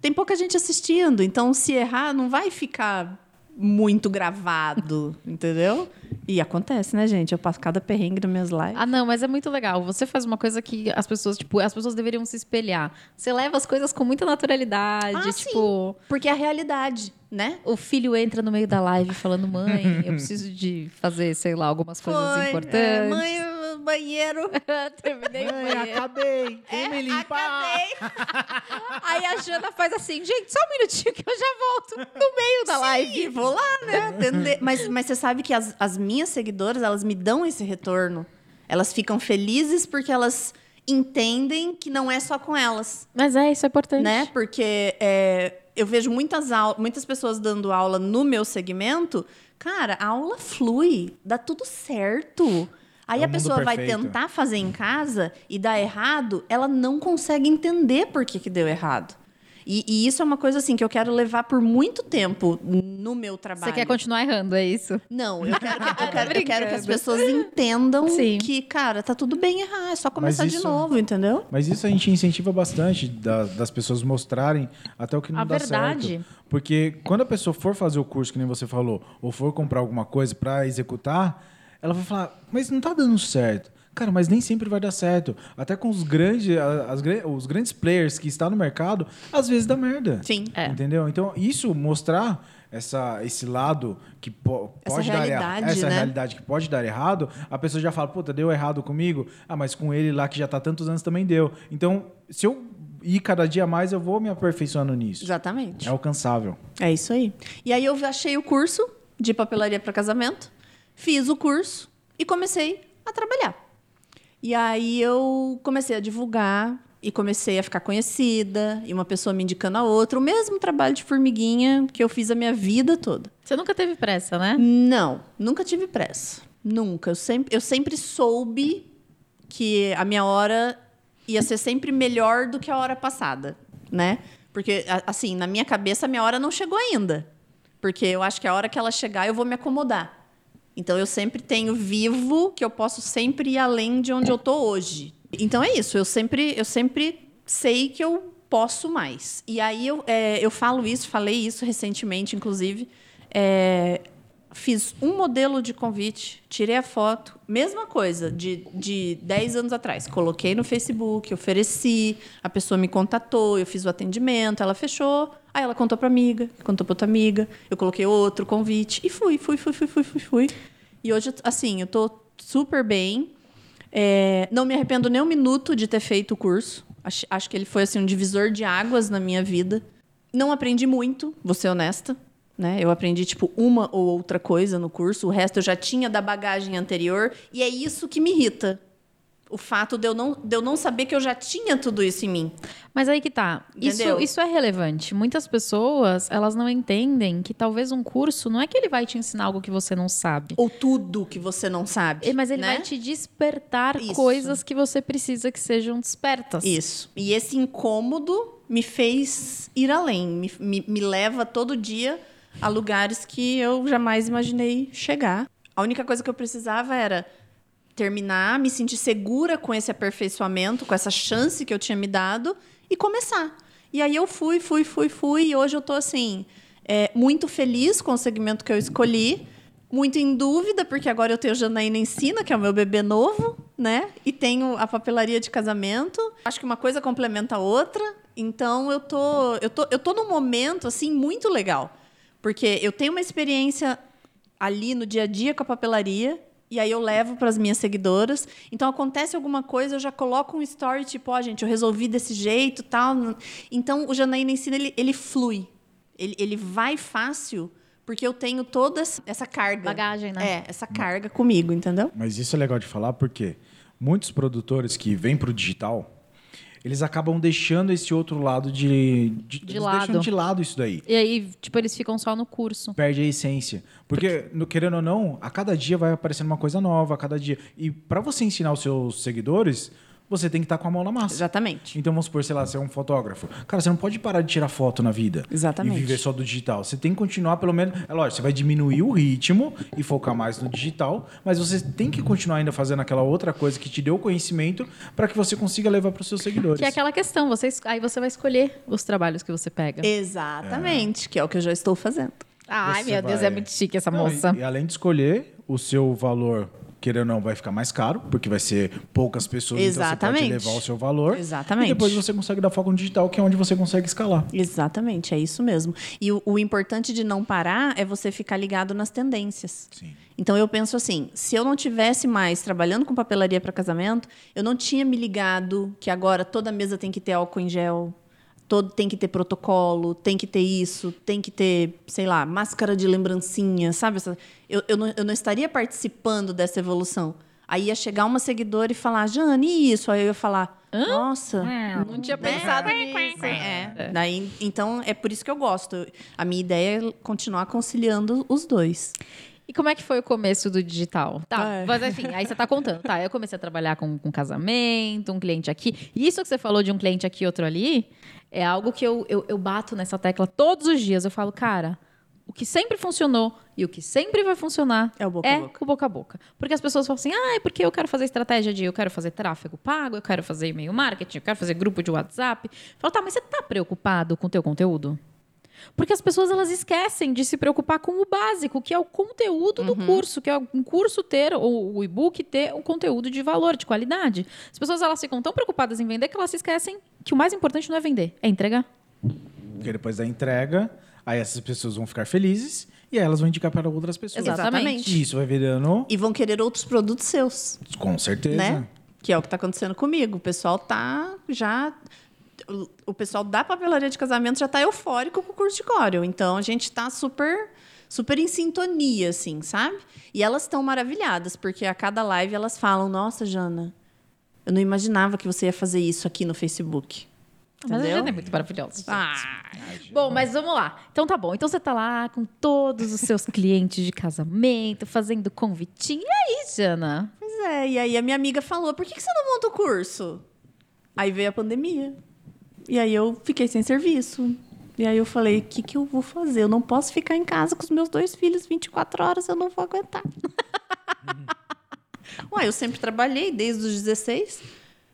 tem pouca gente assistindo. Então, se errar, não vai ficar muito gravado, entendeu? E acontece, né, gente? Eu passo cada perrengue nas minhas lives. Ah, não, mas é muito legal. Você faz uma coisa que as pessoas, tipo, as pessoas deveriam se espelhar. Você leva as coisas com muita naturalidade, Ah, tipo, Porque é a realidade, né? o filho entra no meio da live falando: "Mãe, eu preciso de fazer, sei lá, algumas coisas Foi, importantes". é, mãe, o banheiro. Terminei o banheiro. acabei. É, Quem me limpa? acabei. Aí a Jana faz assim: "Gente, só um minutinho que eu já volto no meio da live". E vou lá, né? Atender. Mas, mas você sabe que as, as minhas seguidoras, elas me dão esse retorno. Elas ficam felizes porque elas entendem que não é só com elas, Mas é, isso é importante. né? Porque é, eu vejo muitas, muitas pessoas dando aula no meu segmento. Cara, a aula flui, dá tudo certo. Aí É a pessoa vai tentar fazer em casa e dá errado, ela não consegue entender por que, que deu errado. E, e isso é uma coisa assim que eu quero levar por muito tempo no meu trabalho. Você quer continuar errando, é isso? Não, eu quero, que, eu, quero, eu quero que as pessoas entendam Sim. que, cara, tá tudo bem errar, é só começar de isso- novo, entendeu? Mas isso a gente incentiva bastante da- das pessoas mostrarem até o que não A dá verdade. certo. Porque quando a pessoa for fazer o curso, que nem você falou, ou for comprar alguma coisa para executar, ela vai falar, mas não tá dando certo. Cara, mas nem sempre vai dar certo. Até com os grandes, as, os grandes players que estão no mercado, às vezes dá merda. Sim. É. Entendeu? Então, isso mostrar essa, esse lado que po- pode dar errado, essa né? realidade que pode dar errado, a pessoa já fala, puta, deu errado comigo. Ah, mas com ele lá que já tá tantos anos também deu. Então, se eu ir cada dia mais, eu vou me aperfeiçoando nisso. Exatamente. É alcançável. É isso aí. E aí eu achei o curso de papelaria para casamento, fiz o curso e comecei a trabalhar. E aí eu comecei a divulgar e comecei a ficar conhecida, e uma pessoa me indicando a outra, o mesmo trabalho de formiguinha que eu fiz a minha vida toda. Você nunca teve pressa, né? Não, nunca tive pressa. Nunca. Eu sempre, eu sempre soube que a minha hora ia ser sempre melhor do que a hora passada, né? Porque, assim, na minha cabeça, a minha hora não chegou ainda. Porque eu acho que a hora que ela chegar, eu vou me acomodar. Então, eu sempre tenho vivo que eu posso sempre ir além de onde eu tô hoje. Então, é isso. Eu sempre, eu sempre sei que eu posso mais. E aí, eu, é, eu falo isso, falei isso recentemente, inclusive. É, fiz um modelo de convite, tirei a foto, mesma coisa de, de 10 anos atrás. Coloquei no Facebook, ofereci, a pessoa me contatou, eu fiz o atendimento, ela fechou. Aí ela contou para amiga, contou para outra amiga, eu coloquei outro convite e fui, fui, fui, fui, fui, fui, fui. E hoje, assim, eu tô super bem. É, não me arrependo nem um minuto de ter feito o curso. Acho, acho que ele foi assim um divisor de águas na minha vida. Não aprendi muito, vou ser honesta. Né? Eu aprendi tipo uma ou outra coisa no curso, o resto eu já tinha da bagagem anterior e é isso que me irrita. O fato de eu não, de eu não saber que eu já tinha tudo isso em mim. Mas aí que tá. Isso, isso é relevante. Muitas pessoas, elas não entendem que talvez um curso não é que ele vai te ensinar algo que você não sabe. Ou tudo que você não sabe. Mas ele né? vai te despertar Isso. coisas que você precisa que sejam despertas. Isso. E esse incômodo me fez ir além, me, me, me leva todo dia a lugares que eu jamais imaginei chegar. A única coisa que eu precisava era terminar, me sentir segura com esse aperfeiçoamento, com essa chance que eu tinha me dado e começar. E aí eu fui, fui, fui, fui, e hoje eu tô assim, é, muito feliz com o segmento que eu escolhi, muito em dúvida, porque agora eu tenho Janaína Ensina, que é o meu bebê novo, né? E tenho a papelaria de casamento. Acho que uma coisa complementa a outra. Então eu tô, eu tô, eu tô num momento assim muito legal. Porque eu tenho uma experiência ali no dia a dia com a papelaria E aí eu levo para as minhas seguidoras. Então acontece alguma coisa, eu já coloco um story tipo, ó, gente, eu resolvi desse jeito, tal. Então o Janaína ensina ele, ele flui. Ele, ele vai fácil porque eu tenho toda essa carga. Bagagem, né? É, essa carga comigo, entendeu? Mas isso é legal de falar porque muitos produtores que vêm para o digital, eles acabam deixando esse outro lado de. De, De eles lado. deixam de lado isso daí. E aí, tipo, eles ficam só no curso. Perde a essência. Porque, no- querendo ou não, a cada dia vai aparecendo uma coisa nova, a cada dia. E para você ensinar os seus seguidores, você tem que estar com a mão na massa. Exatamente. Então vamos supor, sei lá, você é um fotógrafo. Cara, você não pode parar de tirar foto na vida. Exatamente. E viver só do digital. Você tem que continuar, pelo menos. É lógico, você vai diminuir o ritmo e focar mais no digital, mas você tem que continuar ainda fazendo aquela outra coisa que te deu conhecimento para que você consiga levar para os seus seguidores. Que é aquela questão, você, es- aí você vai escolher os trabalhos que você pega. Exatamente, que é o que eu já estou fazendo. Ai, Você meu Deus, vai- é muito chique essa Não, moça. E, e além de escolher, o seu valor, querendo ou não, vai ficar mais caro, porque vai ser poucas pessoas, então Exatamente. você pode levar o seu valor. Exatamente. E depois você consegue dar foco no digital, que é onde você consegue escalar. Exatamente, é isso mesmo. E o, o importante de não parar é você ficar ligado nas tendências. Sim. Então eu penso assim, se eu não tivesse mais trabalhando com papelaria para casamento, eu não tinha me ligado que agora toda mesa tem que ter álcool em gel, todo tem que ter protocolo, tem que ter isso, tem que ter, sei lá, máscara de lembrancinha, sabe? Eu, eu, não, eu não estaria participando dessa evolução. Aí ia chegar uma seguidora e falar, Jane, e isso? Aí eu ia falar, nossa, Não tinha né? pensado nisso. É. Daí, então, é por isso que eu gosto. A minha ideia é continuar conciliando os dois. E como é que foi o começo do digital? Tá, Ai. mas enfim, aí você tá contando. Tá, eu comecei a trabalhar com, com casamento, um cliente aqui. Isso que você falou de um cliente aqui e outro ali, é algo que eu, eu, eu bato nessa tecla todos os dias. Eu falo, cara, o que sempre funcionou e o que sempre vai funcionar É o boca a é boca. o boca a boca. Porque as pessoas falam assim, ah, é porque eu quero fazer estratégia de, eu quero fazer tráfego pago, eu quero fazer e-mail marketing, eu quero fazer grupo de WhatsApp. Eu falo, tá, mas você tá preocupado com o teu conteúdo? Porque as pessoas elas esquecem de se preocupar com o básico, que é o conteúdo do curso, que é um curso ter, ou o e-book ter um conteúdo de valor, de qualidade. As pessoas elas ficam tão preocupadas em vender que elas se esquecem que o mais importante não é vender, é entregar. Porque depois da entrega, aí essas pessoas vão ficar felizes e aí elas vão indicar para outras pessoas. Exatamente. E isso vai virando, E vão querer outros produtos seus, com certeza. né? Que é o que está acontecendo comigo. O pessoal tá já. O- pessoal da papelaria de casamento já está eufórico com o curso de Corel. Então a gente está super, super em sintonia, assim, sabe? E elas estão maravilhadas, porque a cada live elas falam: Nossa, Jana, eu não imaginava que você ia fazer isso aqui no Facebook. Mas a? Jana é muito maravilhosa. Ah, Bom, mas vamos lá. Então tá bom. Então você tá lá com todos os seus clientes de casamento, fazendo convitinho. E aí, Jana? pois é. E aí a minha amiga falou: Por que que você não monta o curso? Aí veio a pandemia. E aí eu fiquei sem serviço. E aí eu falei, o que, que eu vou fazer? Eu não posso ficar em casa com os meus dois filhos 24 horas, eu não vou aguentar. Ué, eu sempre trabalhei desde os 16.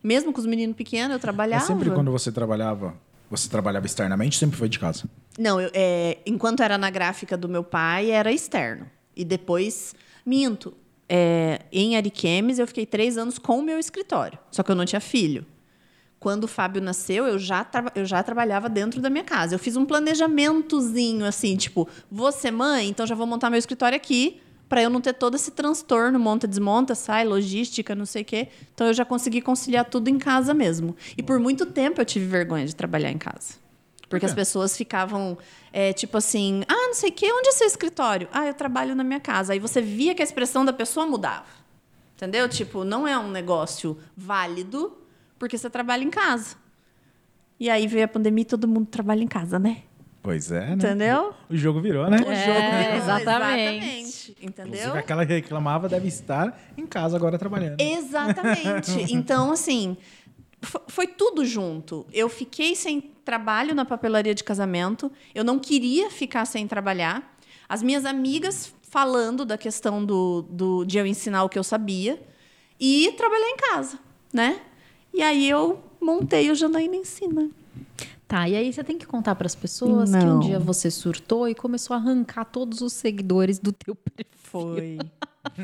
Mesmo com os meninos pequenos, eu trabalhava. Mas sempre quando você trabalhava, você trabalhava externamente, sempre foi de casa. Não, eu, é, enquanto era na gráfica do meu pai, era externo. E depois, minto. É, em Ariquemes, eu fiquei três anos com o meu escritório. Só que eu não tinha filho. Quando o Fábio nasceu, eu já, eu já trabalhava dentro da minha casa. Eu fiz um planejamentozinho, assim, tipo, vou ser mãe, então já vou montar meu escritório aqui, para eu não ter todo esse transtorno, monta, desmonta, sai, logística, não sei o quê. Então eu já consegui conciliar tudo em casa mesmo. E por muito tempo eu tive vergonha de trabalhar em casa. Porque as pessoas ficavam, é, tipo assim, ah, não sei o quê, onde é seu escritório? Ah, eu trabalho na minha casa. Aí você via que a expressão da pessoa mudava. Entendeu? Tipo, não é um negócio válido porque você trabalha em casa. E aí veio a pandemia e todo mundo trabalha em casa, né? Pois é, né? Entendeu? O jogo virou, né? O jogo É, virou, exatamente. exatamente. Entendeu? Inclusive, aquela que reclamava deve estar em casa agora trabalhando. Exatamente. Então, assim, fo- foi tudo junto. Eu fiquei sem trabalho na papelaria de casamento. Eu não queria ficar sem trabalhar. As minhas amigas falando da questão do, do de eu ensinar o que eu sabia e trabalhar em casa, né? E aí eu montei o Janaína Ensina. Tá, e aí você tem que contar para as pessoas que um Não. dia você surtou e começou a arrancar todos os seguidores do teu perfil. Foi.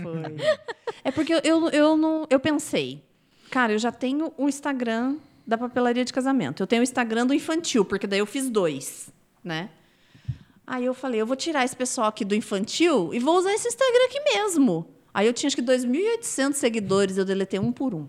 Foi. É porque eu, eu, eu não. Eu pensei, cara, eu já tenho o Instagram da papelaria de casamento. Eu tenho o Instagram do infantil, porque daí eu fiz dois, né? Aí eu falei, eu vou tirar esse pessoal aqui do infantil e vou usar esse Instagram aqui mesmo. Aí eu tinha acho que 2.800 seguidores, eu deletei um por um.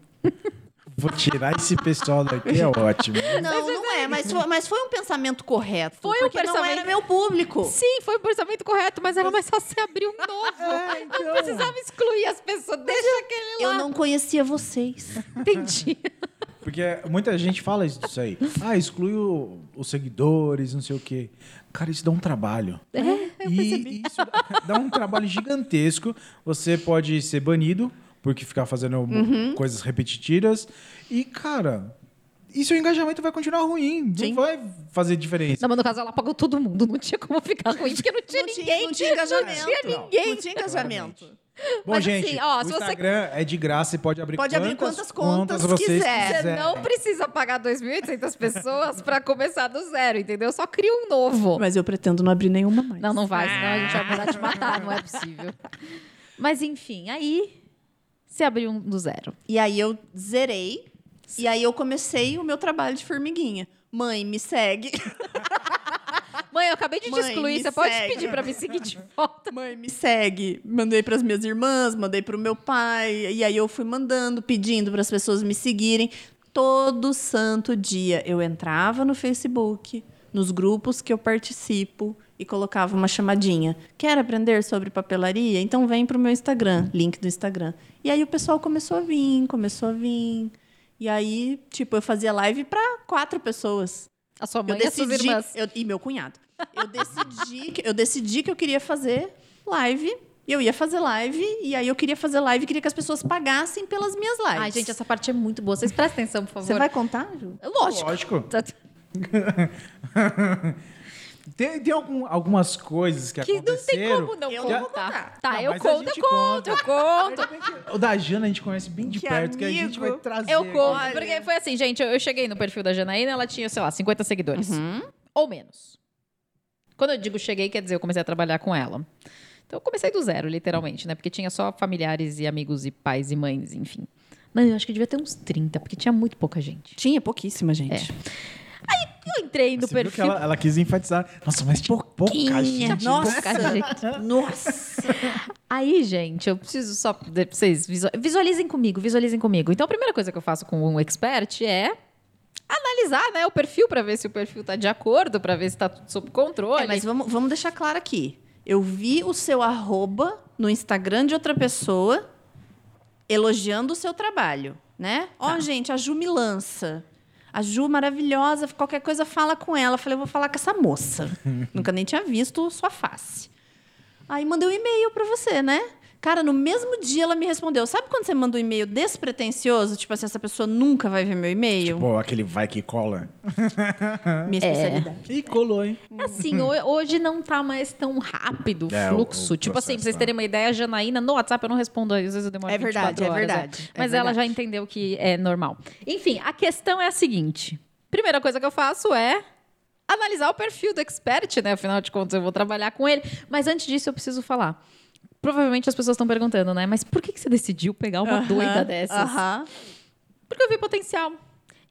Vou tirar esse pessoal daqui, é ótimo. Não, não é, mas foi, mas foi um pensamento correto. Foi um porque não pensamento- era meu público. Sim, foi o pensamento correto, mas era mais fácil você abrir um novo. Não precisava excluir as pessoas. Deixa aquele Eu lá. não conhecia vocês. entendi. Porque muita gente fala isso aí. Ah, exclui o- os seguidores, não sei o quê. Cara, isso dá um trabalho. É, eu e percebi. isso dá- dá um trabalho gigantesco. Você pode ser banido porque ficar fazendo Uhum. coisas repetitivas. E, cara, e seu engajamento vai continuar ruim. Sim. Não vai fazer diferença. Não, mas no caso ela apagou todo mundo. Não tinha como ficar ruim, porque não tinha Não tinha- ninguém. não tinha engajamento. Não tinha ninguém. Não tinha engajamento. Bom, Mas gente, assim, ó, o se você- Instagram é de graça e pode abrir Pode abrir quantas contas vocês quiser. Você não precisa pagar 2.800 pessoas pra começar do zero, entendeu? Só cria um novo. Mas eu pretendo não abrir nenhuma mais. Não, não vai, senão a gente vai mandar te matar, não é possível. Mas enfim, aí você abriu um do zero. E aí eu zerei. E aí eu comecei o meu trabalho de formiguinha. Mãe, me segue. Mãe, eu acabei de te excluir, você pode segue. pedir pra me seguir de volta? Mãe, me segue. Mandei pras minhas irmãs, mandei pro meu pai. E aí eu fui mandando, pedindo para as pessoas me seguirem. Todo santo dia eu entrava no Facebook, nos grupos que eu participo e colocava uma chamadinha. Quer aprender sobre papelaria? Então vem pro meu Instagram, link do Instagram. E aí o pessoal começou a vir, começou a vir. E aí, tipo, eu fazia live para quatro pessoas. A sua Eu mãe e as suas decidi, irmãs. eu- e meu cunhado. Eu decidi, que, eu decidi que eu queria fazer live. E eu ia fazer live. E aí eu queria fazer live e queria que as pessoas pagassem pelas minhas lives. Ai, gente, essa parte é muito boa. Vocês prestem atenção, por favor. Você vai contar, Ju? Lógico. Lógico. Tem, tem algum- algumas coisas que, Que não tem aconteceram. como não Eu contar. não contar. Tá, Não, eu conto, eu conto, eu conto. Que O da Jana a gente conhece bem de Que perto, que a gente amigo. vai trazer. Eu conto, porque foi assim, gente, eu, eu cheguei no perfil da Janaína, ela tinha, sei lá, 50 seguidores. Uhum. Ou menos. Quando eu digo cheguei, quer dizer, eu comecei a trabalhar com ela. Então eu comecei do zero, literalmente, né? Porque tinha só familiares e amigos e pais e mães, enfim. Não, eu acho que devia ter uns 30, porque tinha muito pouca gente. Tinha pouquíssima gente. Eu entrei no Você viu que perfil. ela, ela quis enfatizar. Nossa, mas tinha pouca gente. Nossa. Pouca gente. Nossa. Aí, gente, eu preciso só. de- Vocês visu- visualizem comigo, visualizem comigo. Então, a primeira coisa que eu faço com um expert é analisar né, o perfil para ver se o perfil tá de acordo, para ver se tá tudo sob controle. É, mas vamos, vamos deixar claro aqui. Eu vi o seu arroba no Instagram de outra pessoa elogiando o seu trabalho, né? Ó, gente, a Ju me lança. A Ju maravilhosa, qualquer coisa fala com ela. Eu Falei, eu vou falar com essa moça. Nunca nem tinha visto sua face. Aí mandei um e-mail pra você, né? Cara, no mesmo dia ela me respondeu. Sabe quando você manda um e-mail despretensioso? Tipo assim, essa pessoa nunca vai ver meu e-mail? Pô, aquele vai que cola. Minha especialidade. E colou, hein? Assim, ho- hoje não tá mais tão rápido o É, o- fluxo. o tipo assim, pra vocês tá. terem uma ideia, a Janaína, no WhatsApp eu não respondo, às vezes eu demoro É verdade, 24 é horas, verdade, é Mas ela já entendeu que é normal. Enfim, a questão é a seguinte. Primeira coisa que eu faço é analisar o perfil do expert, né? Afinal de contas, eu vou trabalhar com ele. Mas antes disso, eu preciso falar. Provavelmente as pessoas estão perguntando, né? Mas por que que você decidiu pegar uma Aham, doida dessas? Aham. Porque eu vi potencial.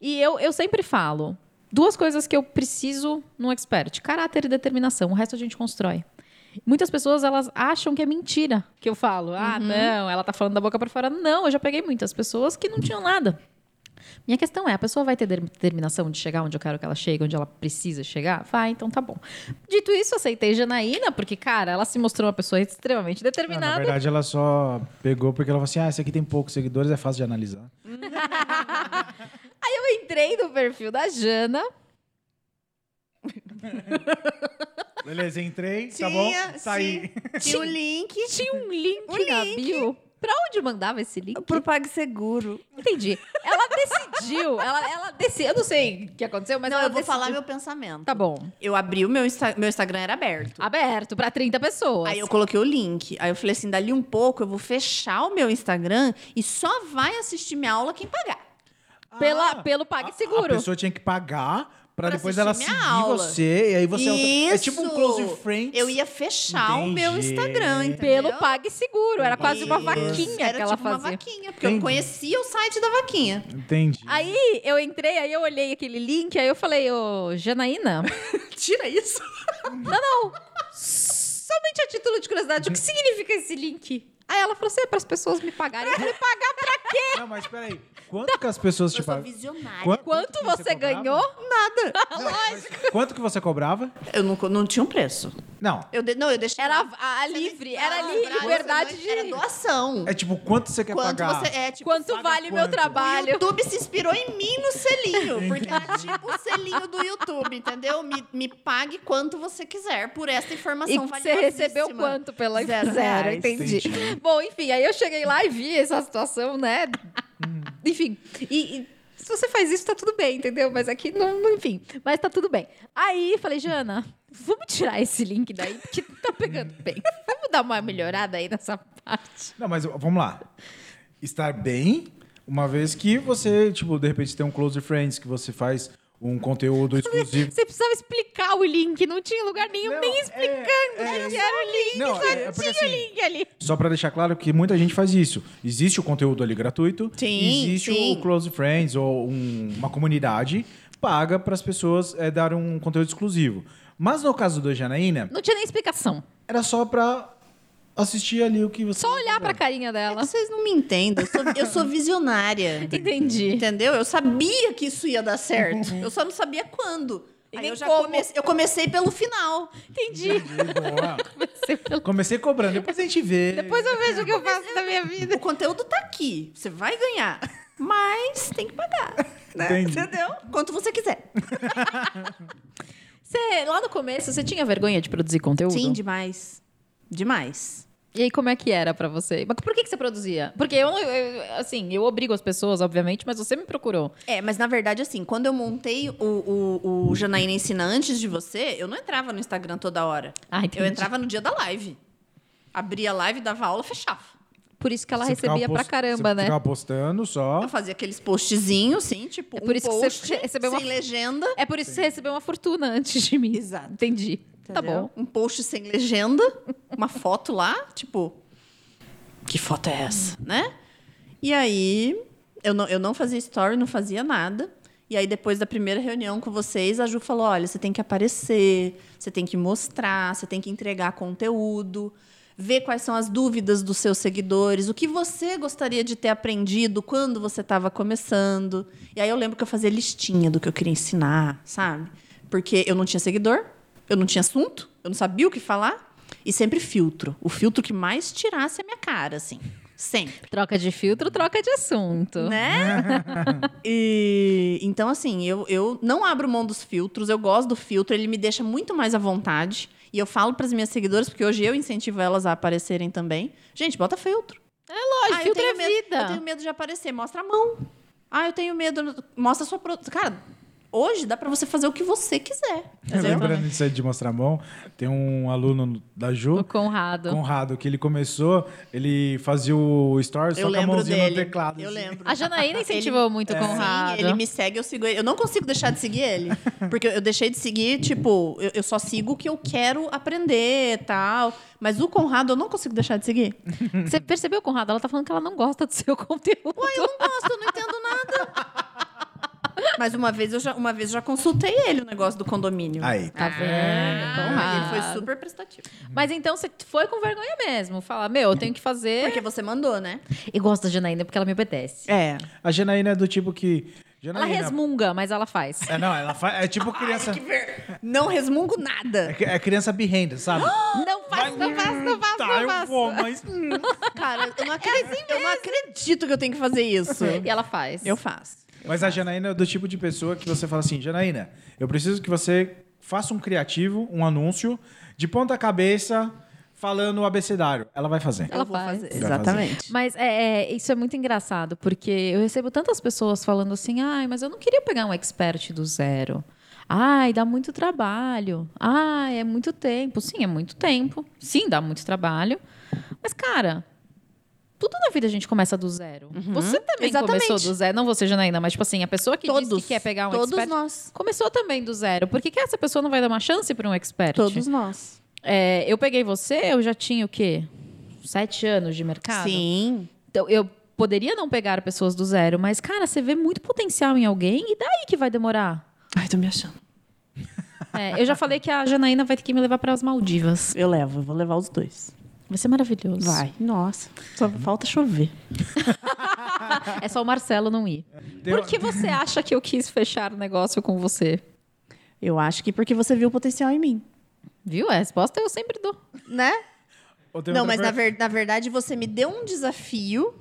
E eu, eu sempre falo: duas coisas que eu preciso num expert: caráter e determinação. O resto a gente constrói. Muitas pessoas elas acham que é mentira que eu falo. Ah, não, ela tá falando da boca para fora. Não, eu já peguei muitas pessoas que não tinham nada. Minha questão é, a pessoa vai ter de- determinação de chegar onde eu quero que ela chegue, onde ela precisa chegar? Vai, então tá bom. Dito isso, aceitei Janaína, porque, cara, ela se mostrou uma pessoa extremamente Não, na determinada. verdade, ela só pegou porque ela falou assim: ah, esse aqui tem poucos seguidores, é fácil de analisar. Aí eu entrei no perfil da Jana, Beleza, entrei, tá bom? Saí. Tinha o link Tinha um link Um na link. bio. Pra onde mandava esse link? pro PagSeguro. Entendi. Ela decidiu. Ela, ela decidiu. Eu não sei o que aconteceu, mas Não, ela eu vou decidiu. falar meu pensamento. Tá bom. Eu abri o meu, Insta- meu Instagram, era aberto. Aberto pra 30 pessoas. Aí eu coloquei o link. Aí eu falei assim, dali um pouco eu vou fechar o meu Instagram e só vai assistir minha aula quem pagar. Pela- Ah, pelo A PagSeguro. pessoa tinha que pagar pra, Pra depois ela seguir aula. você. E aí você. É Isso! tipo um close friends. Eu ia fechar o meu Entendi. Instagram, entendeu? Pelo PagSeguro. Era quase uma Isso. vaquinha Era que ela tipo uma fazia. vaquinha, porque eu não Entendi. conhecia o site da vaquinha. Entendi. Aí eu entrei, aí eu olhei aquele link, aí eu falei, ô, Janaína, Tira isso. somente a título de curiosidade, o que significa esse link? Aí ela falou assim: é para as pessoas me pagarem. Eu falei: pagar pra quê? Não, mas peraí. Quanto que as pessoas te Eu sou pagam? visionária. Quanto, Quanto você cobrava? ganhou? Nada. Quanto que você cobrava? Eu não, não tinha um preço. Não. Eu de- não, eu deixei. Era a, a livre, era livre, liberdade não, de. Era doação. É tipo, quanto você quer Quanto pagar? você. É, tipo, Quanto vale meu quanto? O trabalho? YouTube se inspirou em mim no selinho, porque era tipo o selinho do YouTube, entendeu? Me, me pague quanto você quiser por essa E informação você recebeu quanto pela Zero Zero, reais. entendi. Entendi. Bom, enfim, aí eu cheguei lá e vi essa situação, né? enfim, e, e se você faz isso, tá tudo bem, entendeu? Mas aqui, não, enfim, mas tá tudo bem. Aí falei, Jana, vamos tirar esse link daí, porque tá pegando bem. Vamos dar uma melhorada aí nessa parte. Não, mas vamos lá. Estar bem, uma vez que você, tipo, de repente tem um Close Friends que você faz um conteúdo exclusivo. Você precisava explicar o link, não tinha lugar nenhum Não, nem é- explicando é- que era o link, Não, só é- é porque tinha o assim- link ali. Só pra deixar claro que muita gente faz isso. Existe o conteúdo ali gratuito, Sim, existe sim. o Close Friends ou um- uma comunidade paga para as pessoas é, dar um conteúdo exclusivo. Mas no caso do Janaína, Não tinha nem explicação. era só pra assistir ali o que você Só olhar pra carinha É dela. que vocês não me entendem, eu sou, eu sou visionária. Entendi. Entendeu? Eu sabia que isso ia dar certo. Eu só não sabia quando. Aí eu já como. comecei, eu comecei pelo final. Entendi. Você falou- Comecei cobrando, depois a gente vê. Depois eu vejo o que eu faço da minha vida. O conteúdo tá aqui. Você vai ganhar. Mas tem que pagar. Né? Entendi. Entendeu? Quanto você quiser. Você, lá no começo, você tinha vergonha de produzir conteúdo? Sim, demais. Demais. E aí, como é que era pra você? Mas por que, que você produzia? Porque eu, eu- assim, eu obrigo as pessoas, obviamente, mas você me procurou. É, mas na verdade, assim, quando eu montei o, o, o Janaína Ensina antes de você, eu não entrava no Instagram toda hora. Ah, entendi. eu entrava no dia da live. Abria a live, dava aula, fechava. Por isso que ela Você recebia pra caramba, você né? Ficava postando só. Eu fazia aqueles postzinhos, assim, tipo, É por um isso que você recebeu sem uma- legenda. É por isso que você recebeu uma fortuna antes de mim. Exato. Entendi. Tá entendeu? bom. Um post sem legenda, uma foto lá, tipo, que foto é essa, né? E aí, eu não, eu não fazia story, não fazia nada. E aí, depois da primeira reunião com vocês, a Ju falou: olha, você tem que aparecer, você tem que mostrar, você tem que entregar conteúdo, ver quais são as dúvidas dos seus seguidores, o que você gostaria de ter aprendido quando você estava começando. E aí eu lembro que eu fazia listinha do que eu queria ensinar, sabe? Porque eu não tinha seguidor, eu não tinha assunto, eu não sabia o que falar. E sempre filtro. O filtro que mais tirasse a minha cara, assim. Sempre. Troca de filtro, troca de assunto. Né? e, então, assim, eu, eu não abro mão dos filtros, eu gosto do filtro, ele me deixa muito mais à vontade. E eu falo para as minhas seguidoras, porque hoje eu incentivo elas a aparecerem também. Gente, bota filtro. Lógico, Ah, filtro é medo- vida. Eu tenho medo de aparecer, mostra a mão. Ah, eu tenho medo, mostra a sua produção. Cara, hoje dá para você fazer o que você quiser. Lembrando disso aí de mostrar a mão, tem um aluno da Ju, O Conrado. Conrado, que ele começou, ele fazia o stories Eu só com a mãozinha dele. no teclado. Eu assim. lembro. A Janaína incentivou muito o Conrado. Sim, ele me segue, eu sigo ele. Eu não consigo deixar de seguir ele. Porque eu deixei de seguir, tipo, eu, eu só sigo o que eu quero aprender e tal. Mas o Conrado eu não consigo deixar de seguir. Você percebeu, Conrado? Ela tá falando que ela não gosta do seu conteúdo. Ué, eu não gosto, eu não entendo nada. Mas uma vez eu já, uma vez eu já consultei ele o negócio do condomínio. Aí. Tá vendo? Ah, Conrado. ele foi super prestativo. Mas então você foi com vergonha mesmo. Falar, meu, eu tenho que fazer. Porque você mandou, né? E gosto da Janaína porque ela me obedece. É. A Janaína é do tipo que. Ela Janaína, resmunga, mas ela faz. É, não, ela faz. É tipo criança. Não resmungo É, nada. que- é criança birrenta, sabe? Não faz, não faz, não faz, tá, não eu faz. vou, mas. hum. Cara, eu não, acredito, eu não acredito que eu tenho que fazer isso. E ela faz. Eu faço. Mas a Janaína é do tipo de pessoa que você fala assim: Janaína, eu preciso que você faça um criativo, um anúncio, de ponta cabeça, falando o abecedário. Ela vai fazer. Ela fazer. fazer. Exatamente. Mas é, é, isso é muito engraçado, porque eu recebo tantas pessoas falando assim, ai, mas eu não queria pegar um expert do zero. Ai, dá muito trabalho. Ai, é muito tempo. Sim, é muito tempo. Sim, dá muito trabalho. Mas, cara, tudo na vida a gente começa do zero. Você também Exatamente. começou do zero. Não você, Janaína, mas, tipo assim, a pessoa que diz Todos. que quer pegar um Todos expert... nós. Começou também do zero. Por que, que essa pessoa não vai dar uma chance para um expert? Todos nós. É, eu peguei você, eu já tinha o quê? Sete anos de mercado? Sim. Então, eu poderia não pegar pessoas do zero, mas, cara, você vê muito potencial em alguém e daí que vai demorar. Ai, tô me achando. É, eu já falei que a Janaína vai ter que me levar para as Maldivas. Eu levo, eu vou levar os dois. Vai ser maravilhoso. Vai. Nossa, só falta chover. É só o Marcelo não ir. Tem- Por que você acha que eu quis fechar o negócio com você? Eu acho que porque você viu o potencial em mim. Viu? A resposta eu sempre dou. Né? Não, mas na, ver- na verdade você me deu um desafio.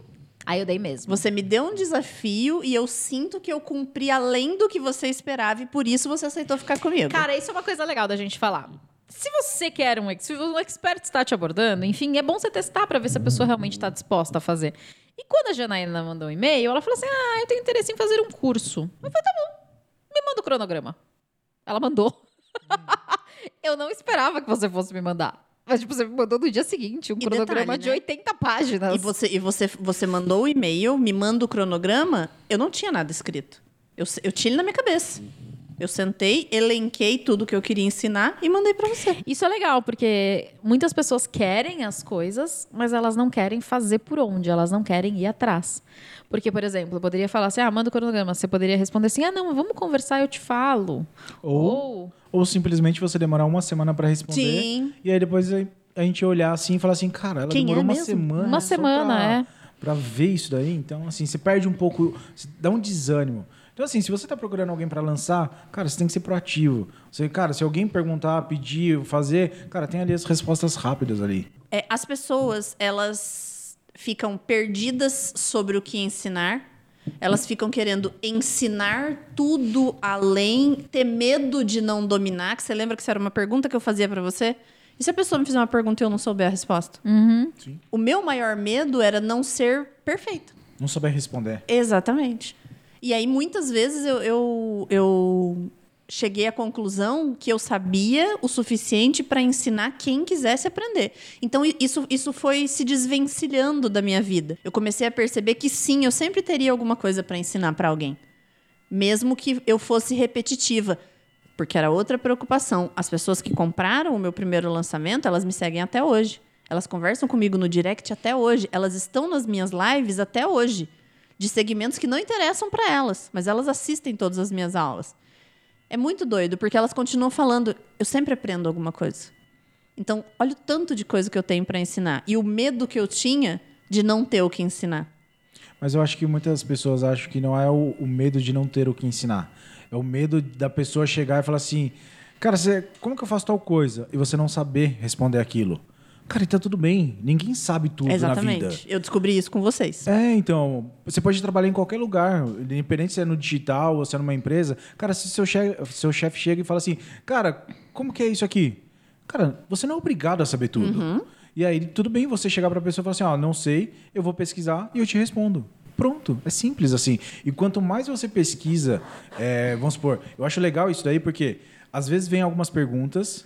Aí eu dei mesmo. Você me deu um desafio e eu sinto que eu cumpri além do que você esperava e por isso você aceitou ficar comigo. Cara, isso é uma coisa legal da gente falar. Se você quer um, se um expert está te abordando, enfim, é bom você testar para ver se a pessoa realmente está disposta a fazer. E quando a Janaína mandou um e-mail, ela falou assim: Ah, eu tenho interesse em fazer um curso. Eu falei: Tá bom, me manda o cronograma. Ela mandou. eu não esperava que você fosse me mandar. Mas, tipo, você me mandou no dia seguinte um E cronograma detalhe, de né? 80 páginas. E você, e você, você mandou o e-mail, me manda o cronograma, eu não tinha nada escrito. Eu, eu tinha ele na minha cabeça. Eu sentei, elenquei tudo que eu queria ensinar e mandei pra você. Isso é legal, porque muitas pessoas querem as coisas, mas elas não querem fazer por onde, elas não querem ir atrás. Porque, por exemplo, eu poderia falar assim: ah, manda o cronograma. Você poderia responder assim: ah, não, vamos conversar, eu te falo. Ou, ou simplesmente você demorar uma semana pra responder. Sim. E aí depois a gente olhar assim e falar assim, cara, ela Quem demorou é uma mesmo? semana. Uma semana, pra, é. Pra ver isso daí. Então, assim, você perde um pouco. você Dá um desânimo. Então, assim, se você tá procurando alguém pra lançar, cara, você tem que ser proativo. Você, cara, se alguém perguntar, pedir, fazer, cara, tem ali as respostas rápidas ali. É, as pessoas, elas ficam perdidas sobre o que ensinar. Elas ficam querendo ensinar tudo além, ter medo de não dominar. Que você lembra que isso era uma pergunta que eu fazia pra você? E se a pessoa me fizer uma pergunta e eu não souber a resposta? Sim. O meu maior medo era não ser perfeita. Não souber responder. Exatamente. E aí, muitas vezes, eu, eu, eu cheguei à conclusão que eu sabia o suficiente para ensinar quem quisesse aprender. Então, isso, isso foi se desvencilhando da minha vida. Eu comecei a perceber que sim, eu sempre teria alguma coisa para ensinar para alguém. Mesmo que eu fosse repetitiva. Porque era outra preocupação. As pessoas que compraram o meu primeiro lançamento, elas me seguem até hoje. Elas conversam comigo no direct até hoje. Elas estão nas minhas lives até hoje. De segmentos que não interessam para elas, mas elas assistem todas as minhas aulas. É muito doido, porque elas continuam falando, eu sempre aprendo alguma coisa. Então, olha o tanto de coisa que eu tenho para ensinar. E o medo que eu tinha de não ter o que ensinar. Mas eu acho que muitas pessoas acham que não é o, o medo de não ter o que ensinar. É o medo da pessoa chegar e falar assim: Cara, você, como que eu faço tal coisa? E você não saber responder aquilo. Cara, então tudo bem. Ninguém sabe tudo na vida. Exatamente. Eu descobri isso com vocês. É, então, você pode trabalhar em qualquer lugar, independente se é no digital ou se é numa empresa. Cara, se seu chefe, seu chefe chega e fala assim, cara, como que é isso aqui? Cara, você não é obrigado a saber tudo. E aí, tudo bem você chegar pra pessoa e falar assim, ó, não sei, eu vou pesquisar e eu te respondo. Pronto, é simples assim. E quanto mais você pesquisa, é, vamos supor, eu acho legal isso daí porque às vezes vem algumas perguntas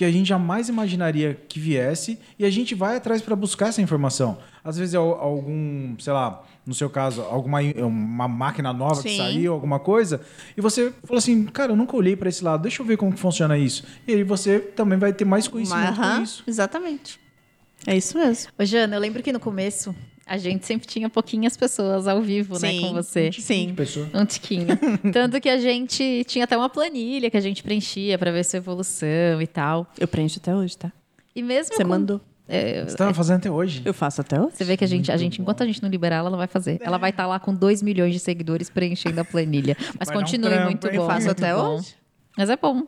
que a gente jamais imaginaria que viesse e a gente vai atrás para buscar essa informação. Às vezes é al- algum, sei lá, no seu caso, alguma uma máquina nova que Sim. saiu, alguma coisa, e você falou assim, cara, eu nunca olhei para esse lado, deixa eu ver como que funciona isso. E aí você também vai ter mais conhecimento Aham, com isso. Exatamente. É isso mesmo. Ô, Jana, eu lembro que no começo a gente sempre tinha pouquinhas pessoas ao vivo, né, Sim. com você. Sim. Pessoa. Um tiquinho. Tanto que a gente tinha até uma planilha que a gente preenchia pra ver sua evolução e tal. Eu preencho até hoje, tá? E mesmo Você com- mandou. É, Você estava fazendo até hoje. Eu faço até hoje. você vê que a gente, a gente, enquanto a gente não liberar, ela não vai fazer. Ela vai estar lá com 2 milhões de seguidores preenchendo a planilha. Mas Vai um continue trampo, muito bom. Faço muito até bom. hoje. Mas é bom.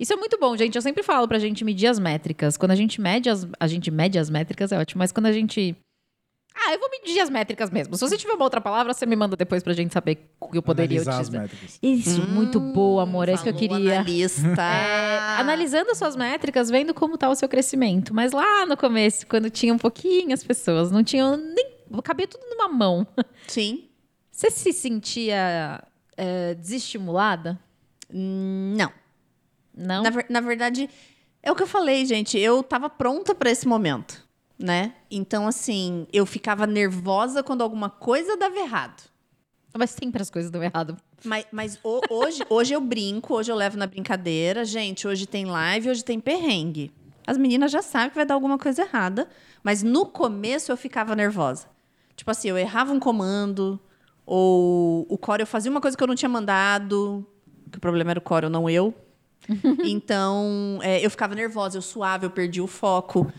Isso é muito bom, gente. Eu sempre falo pra gente medir as métricas. Quando a gente mede as, a gente mede as métricas, é ótimo. Mas quando a gente. Ah, eu vou medir as métricas mesmo. Se você tiver uma outra palavra, você me manda depois pra gente saber o que eu poderia Analisar as utilizar. métricas. Isso, muito boa, amor. É isso que eu queria. Analista. É, analisando as suas métricas, vendo como tá o seu crescimento. Mas lá no começo, quando tinham pouquinhas pessoas, não tinham nem. Cabia tudo numa mão. Sim. Você se sentia é, desestimulada? Não. Não? Na, ver- na verdade, é o que eu falei, gente. Eu tava pronta para esse momento, né? Então, assim, eu ficava nervosa quando alguma coisa dava errado. Mas sempre as coisas dão errado. Mas, mas ho- hoje, hoje eu brinco, hoje eu levo na brincadeira. Gente, hoje tem live, hoje tem perrengue. As meninas já sabem que vai dar alguma coisa errada. Mas no começo eu ficava nervosa. Tipo assim, eu errava um comando, ou o Core eu fazia uma coisa que eu não tinha mandado, que o problema era o Core, não eu. então, é, eu ficava nervosa, eu suava, eu perdi o foco.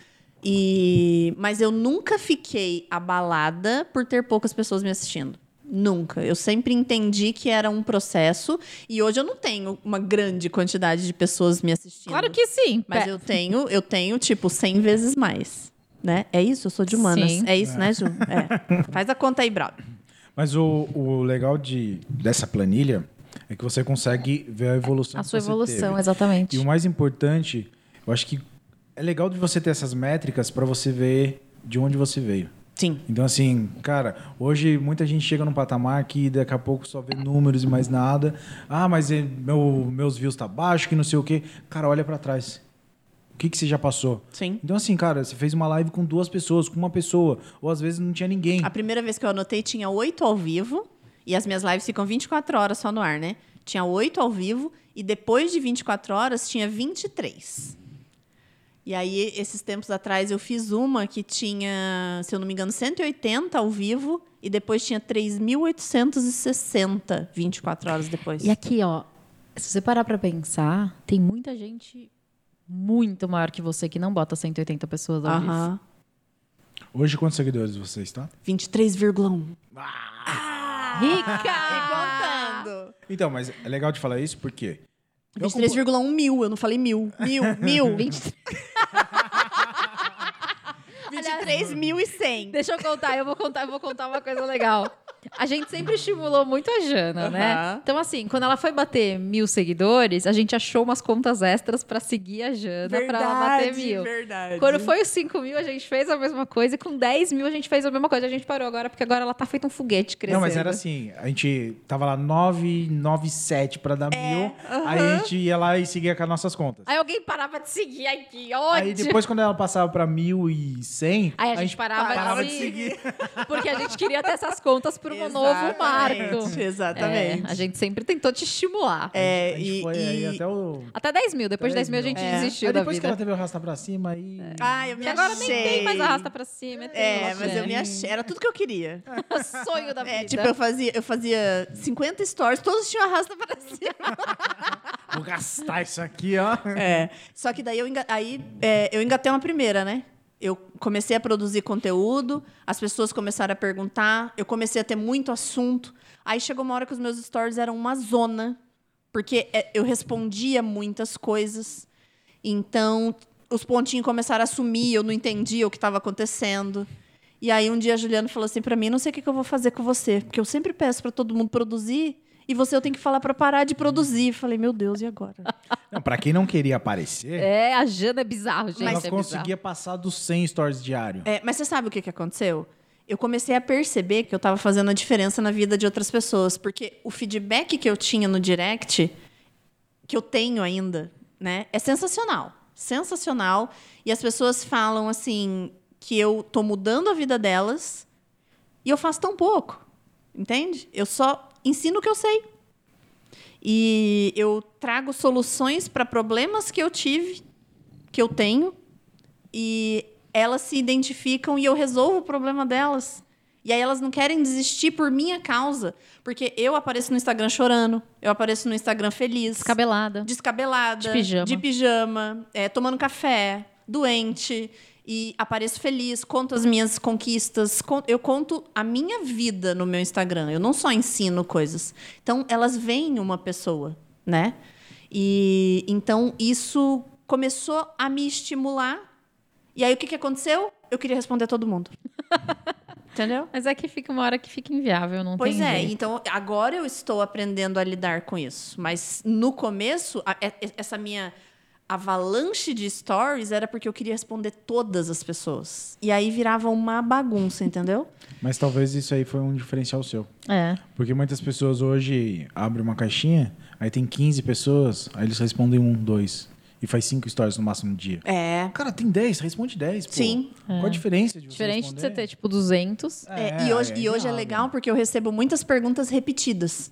E mas eu nunca fiquei abalada por ter poucas pessoas me assistindo. Nunca. Eu sempre entendi que era um processo e hoje eu não tenho uma grande quantidade de pessoas me assistindo. Claro que sim. Mas Pe- eu tenho, eu tenho tipo 100 vezes mais, né? É isso, eu sou de humanas. Sim. É isso, né, Ju? É. Faz a conta aí, brother. Mas o, o legal de, dessa planilha é que você consegue ver a evolução a que sua você evolução, teve. exatamente. E o mais importante, eu acho que é legal de você ter essas métricas para você ver de onde você veio. Sim. Então, assim, cara, hoje muita gente chega num patamar que daqui a pouco só vê números e mais nada. Ah, mas é- meu, meus views tá baixo, que não sei o quê. Cara, olha para trás. O que, que você já passou? Sim. Então, assim, cara, você fez uma live com duas pessoas, com uma pessoa, ou às vezes não tinha ninguém. A primeira vez que eu anotei tinha oito ao vivo. E as minhas lives ficam 24 horas só no ar, né? Tinha oito ao vivo. E depois de 24 horas, tinha 23. E aí, esses tempos atrás, eu fiz uma que tinha, se eu não me engano, 180 ao vivo. E depois tinha 3.860 24 horas depois. E aqui, ó, se você parar pra pensar, tem muita gente muito maior que você que não bota 180 pessoas ao vivo. Hoje, quantos seguidores você está? 23,1. Rica! Contando. Então, mas é legal de falar isso porque. Eu 23,1 mil. Eu não falei mil. Mil, mil. 23.100. Deixa eu contar, eu vou contar, eu vou contar uma coisa legal. A gente sempre estimulou muito a Jana, né? Aham. Então, assim, quando ela foi bater mil seguidores, a gente achou umas contas extras pra seguir a Jana pra ela bater mil. verdade. Quando foi os 5 mil, a gente fez a mesma coisa. E com 10 mil, a gente fez a mesma coisa. A gente parou agora, porque agora ela tá feita um foguete crescendo. Não, mas era assim, a gente tava lá 997 pra dar mil, aí a gente ia lá e seguia com as nossas contas. Aí alguém parava de seguir aqui, ódio. Aí depois, quando ela passava pra 1.100, Aí a gente parava, parava de de seguir. Porque a gente queria ter essas contas para um novo marco. Exatamente. É, a gente sempre tentou te estimular. É, a gente e, foi aí e- até o... Até 10 mil. Depois de 10 mil a 10 gente. É. desistiu Aí da depois que ela teve o arrasta pra cima, aí... Ai, eu me Que agora nem achei. tem mais arrasta pra cima. É, triste, mas eu me é. achei. Era tudo que eu queria. O sonho da vida. É, tipo, eu fazia, eu fazia 50 stories, todos tinham arrasta para cima. Vou gastar isso aqui, ó. É. Só que daí eu, enga- aí, é, eu engatei uma primeira, né? Eu comecei a produzir conteúdo, as pessoas começaram a perguntar, eu comecei a ter muito assunto. Aí chegou uma hora que os meus stories eram uma zona, porque é, eu respondia muitas coisas. Então, os pontinhos começaram a sumir, eu não entendia o que estava acontecendo. E aí um dia a Juliana falou assim para mim, não sei o que, que eu vou fazer com você, porque eu sempre peço para todo mundo produzir e você eu tenho que falar para parar de produzir. Falei, meu Deus, e agora? Não, pra quem não queria aparecer, É, a Jana é bizarro, gente. ela é bizarro. conseguia passar dos 100 stories diário. É, mas você sabe o que, que aconteceu? Eu comecei a perceber que eu estava fazendo a diferença na vida de outras pessoas, porque o feedback que eu tinha no direct, que eu tenho ainda, né, é sensacional. Sensacional. E as pessoas falam assim que eu tô mudando a vida delas e eu faço tão pouco. Entende? Eu só ensino o que eu sei. E eu trago soluções para problemas que eu tive, que eu tenho, e elas se identificam e eu resolvo o problema delas. E aí elas não querem desistir por minha causa, porque eu apareço no Instagram chorando, eu apareço no Instagram feliz, Descabelada. descabelada, De pijama. de pijama, é, tomando café, doente, e apareço feliz, conto as minhas conquistas, con- eu conto a minha vida no meu Instagram. Eu não só ensino coisas. Então elas veem uma pessoa, né? E então isso começou a me estimular. E aí o que, que aconteceu? Eu queria responder a todo mundo. Entendeu? Mas é que fica uma hora que fica inviável, não Pois tem é, jeito. então agora eu estou aprendendo a lidar com isso. Mas no começo, a- é- é- essa minha avalanche de stories era porque eu queria responder todas as pessoas. E aí virava uma bagunça, entendeu? Mas talvez isso aí foi um diferencial seu. É. Porque muitas pessoas hoje abrem uma caixinha, aí tem 15 pessoas, aí eles respondem um, dois. E faz cinco stories no máximo no dia. É. Cara, tem 10, responde 10, pô. Sim. Qual a diferença de você Diferente de você responder? ter, tipo, 200. É, e hoje, e hoje é legal porque eu recebo muitas perguntas repetidas.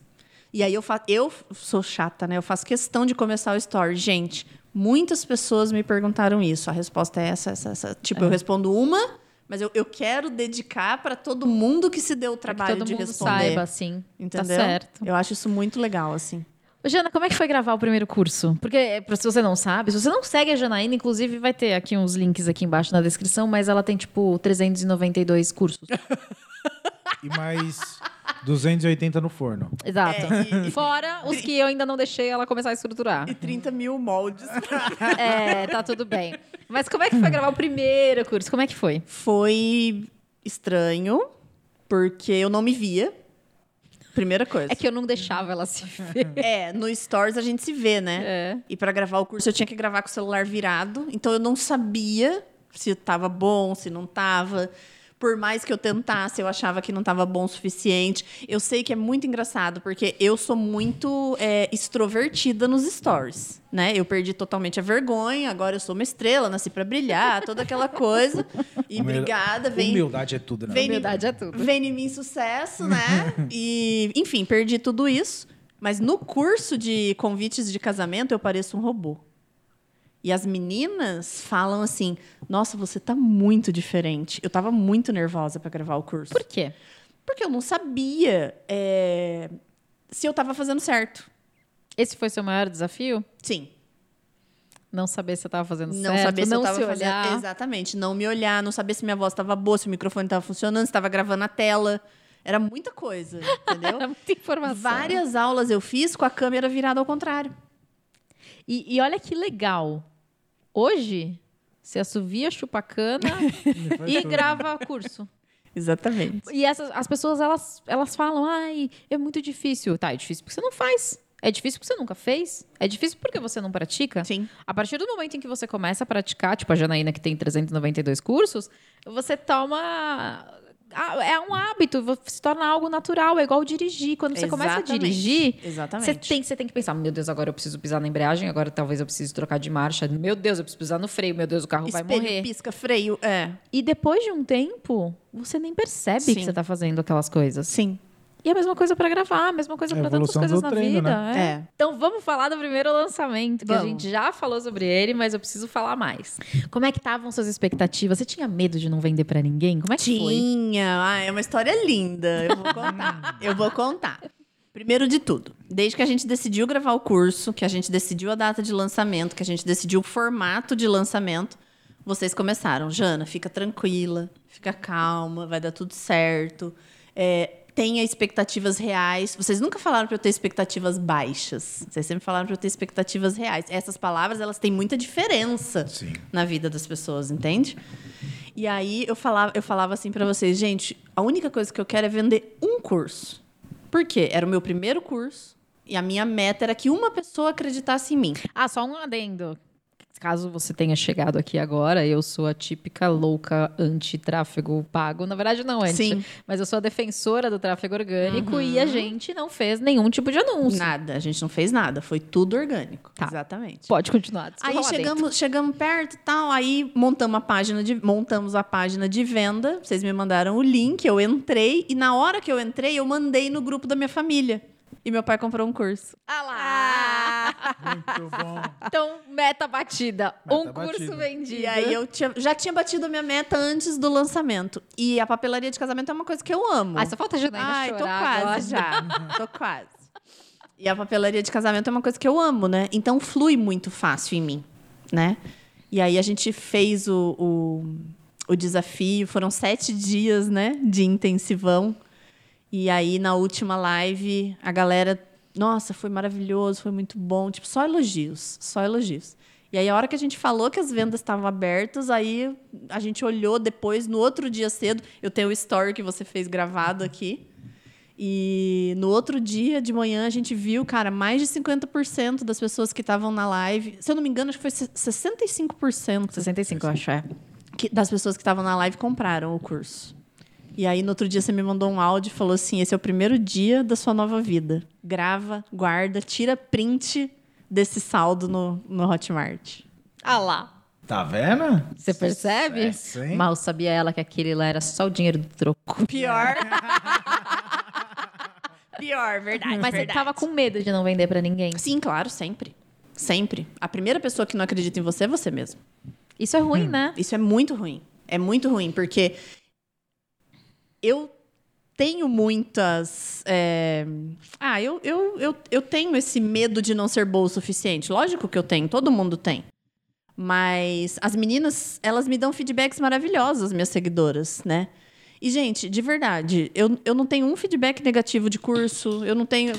E aí eu faço. Eu sou chata, né? Eu faço questão de começar o story. Gente, muitas pessoas me perguntaram isso. A resposta é essa, essa, essa. Tipo, eu respondo uma, mas eu, eu quero dedicar para todo mundo que se deu o que trabalho todo de mundo responder. saiba, assim. Entendeu? Tá certo. Eu acho isso muito legal, assim. Jana, como é que foi gravar o primeiro curso? Porque, eh, se você não sabe, se você não segue a Janaína, inclusive vai ter aqui uns links aqui embaixo na descrição, mas ela tem, tipo, 392 cursos. E mais 280 no forno. Exato. É, e- Fora os que eu ainda não deixei ela começar a estruturar. E 30 mil moldes. É, tá tudo bem. Mas como é que foi gravar o primeiro curso? Como é que foi? Foi estranho, porque eu não me via. Primeira coisa. É que eu não deixava ela se ver. É, no Stories a gente se vê, né? É. E pra gravar o curso eu tinha que gravar com o celular virado, então eu não sabia se tava bom, se não tava. Por mais que eu tentasse, eu achava que não tava bom o suficiente. Eu sei que é muito engraçado, porque eu sou muito é, extrovertida nos stories, né? Eu perdi totalmente a vergonha, agora eu sou uma estrela, nasci pra brilhar, toda aquela coisa. E Humil- obrigada, vem, Humildade é tudo, né? Vem- Humildade é tudo. Vem em mim sucesso, né? e, enfim, perdi tudo isso. Mas no curso de convites de casamento, eu pareço um robô. E as meninas falam assim: Nossa, você tá muito diferente. Eu tava muito nervosa para gravar o curso. Por quê? Porque eu não sabia é, se eu tava fazendo certo. Esse foi seu maior desafio? Sim. Não saber se você tava fazendo Não certo, saber se não eu tava se fazendo. olhar. Exatamente. Não me olhar, não saber se minha voz estava boa, se o microfone estava funcionando, se estava gravando a tela. Era muita coisa, entendeu? Era muita informação. Várias aulas eu fiz com a câmera virada ao contrário. E, e olha que legal. Hoje, você assovia, chupa cana e grava curso. Exatamente. E essas, as pessoas, elas, elas falam, ai, é muito difícil. Tá, é difícil porque você não faz. É difícil porque você nunca fez. É difícil porque você não pratica. Sim. A partir do momento em que você começa a praticar, tipo a Janaína que tem 392 cursos, você toma. Ah, É um hábito, se torna algo natural, é igual dirigir. Quando você começa a Exatamente. dirigir, Exatamente. você tem, você tem que pensar: meu Deus, agora eu preciso pisar na embreagem, agora talvez eu precise trocar de marcha. Meu Deus, eu preciso pisar no freio, meu Deus, o carro vai Espelho, morrer. pisca, freio. É. E depois de um tempo, você nem percebe Sim. que você tá fazendo aquelas coisas. Sim. E a mesma coisa pra gravar, a mesma coisa É a pra tantas coisas na treino, vida. né? é. Então vamos falar do primeiro lançamento, que a Vamos. gente já falou sobre ele, mas eu preciso falar mais. Como é que estavam suas expectativas? Você tinha medo de não vender pra ninguém? Como é que foi? Tinha. Ah, é uma história linda. Eu vou contar. eu vou contar. Primeiro de tudo, desde que a gente decidiu gravar o curso, que a gente decidiu a data de lançamento, que a gente decidiu o formato de lançamento, vocês começaram. Jana, fica tranquila, fica calma, vai dar tudo certo. É, tenha expectativas reais. Vocês nunca falaram para eu ter expectativas baixas. Vocês sempre falaram para eu ter expectativas reais. Essas palavras, elas têm muita diferença Sim. na vida das pessoas, entende? E aí eu falava, eu falava assim para vocês, gente, a única coisa que eu quero é vender um curso. Por quê? Era o meu primeiro curso e a minha meta era que uma pessoa acreditasse em mim. Ah, só um adendo. Caso você tenha chegado aqui agora, eu sou a típica louca anti-tráfego pago. Na verdade, não anti. Sim. Uhum. Mas eu sou a defensora do tráfego orgânico e a gente não fez nenhum tipo de anúncio. Nada, a gente não fez nada, foi tudo orgânico. Tá. Exatamente. Pode continuar. Aí dentro. chegamos, chegamos perto e tal, aí montamos a página de montamos a página de venda. Vocês me mandaram o link, eu entrei e na hora que eu entrei, eu mandei no grupo da minha família. E meu pai comprou um curso. Ah lá! Muito bom. Então, meta batida. Meta um curso batida. vendido. E aí eu tinha- já tinha batido a minha meta antes do lançamento. E a papelaria de casamento é uma coisa que eu amo. Ai, só falta a Janaína Ai, tô quase agora. já. tô quase. E a papelaria de casamento é uma coisa que eu amo, né? Então flui muito fácil em mim, né? E aí a gente fez o, o, o desafio. Foram sete dias, né? De intensivão. E aí, na última live, a galera... Nossa, foi maravilhoso, foi muito bom. Tipo, só elogios, só elogios. E aí, a hora que a gente falou que as vendas estavam abertas, aí a gente olhou depois, no outro dia cedo, eu tenho o story que você fez gravado aqui. E no outro dia de manhã a gente viu, cara, mais de 50% das pessoas que estavam na live, se eu não me engano, acho que foi 65% 65, eu acho, é. que- das pessoas que estavam na live compraram o curso. E aí, no outro dia, você me mandou um áudio e falou assim: esse é o primeiro dia da sua nova vida. Grava, guarda, tira print desse saldo no, no Hotmart. Ah lá. Tá vendo? Você percebe? Sucesso, hein? Mal sabia ela que aquele lá era só o dinheiro do troco. Pior. Pior, verdade. Mas você verdade. tava com medo de não vender pra ninguém. Sim, claro, sempre. Sempre. A primeira pessoa que não acredita em você é você mesmo. Isso é ruim, né? Isso é muito ruim. É muito ruim, porque eu tenho muitas. é, Ah, eu, eu, eu, eu tenho esse medo de não ser boa o suficiente. Lógico que eu tenho, todo mundo tem. Mas as meninas, elas me dão feedbacks maravilhosos, as minhas seguidoras, né? E, gente, de verdade, eu, eu não tenho um feedback negativo de curso, eu não tenho.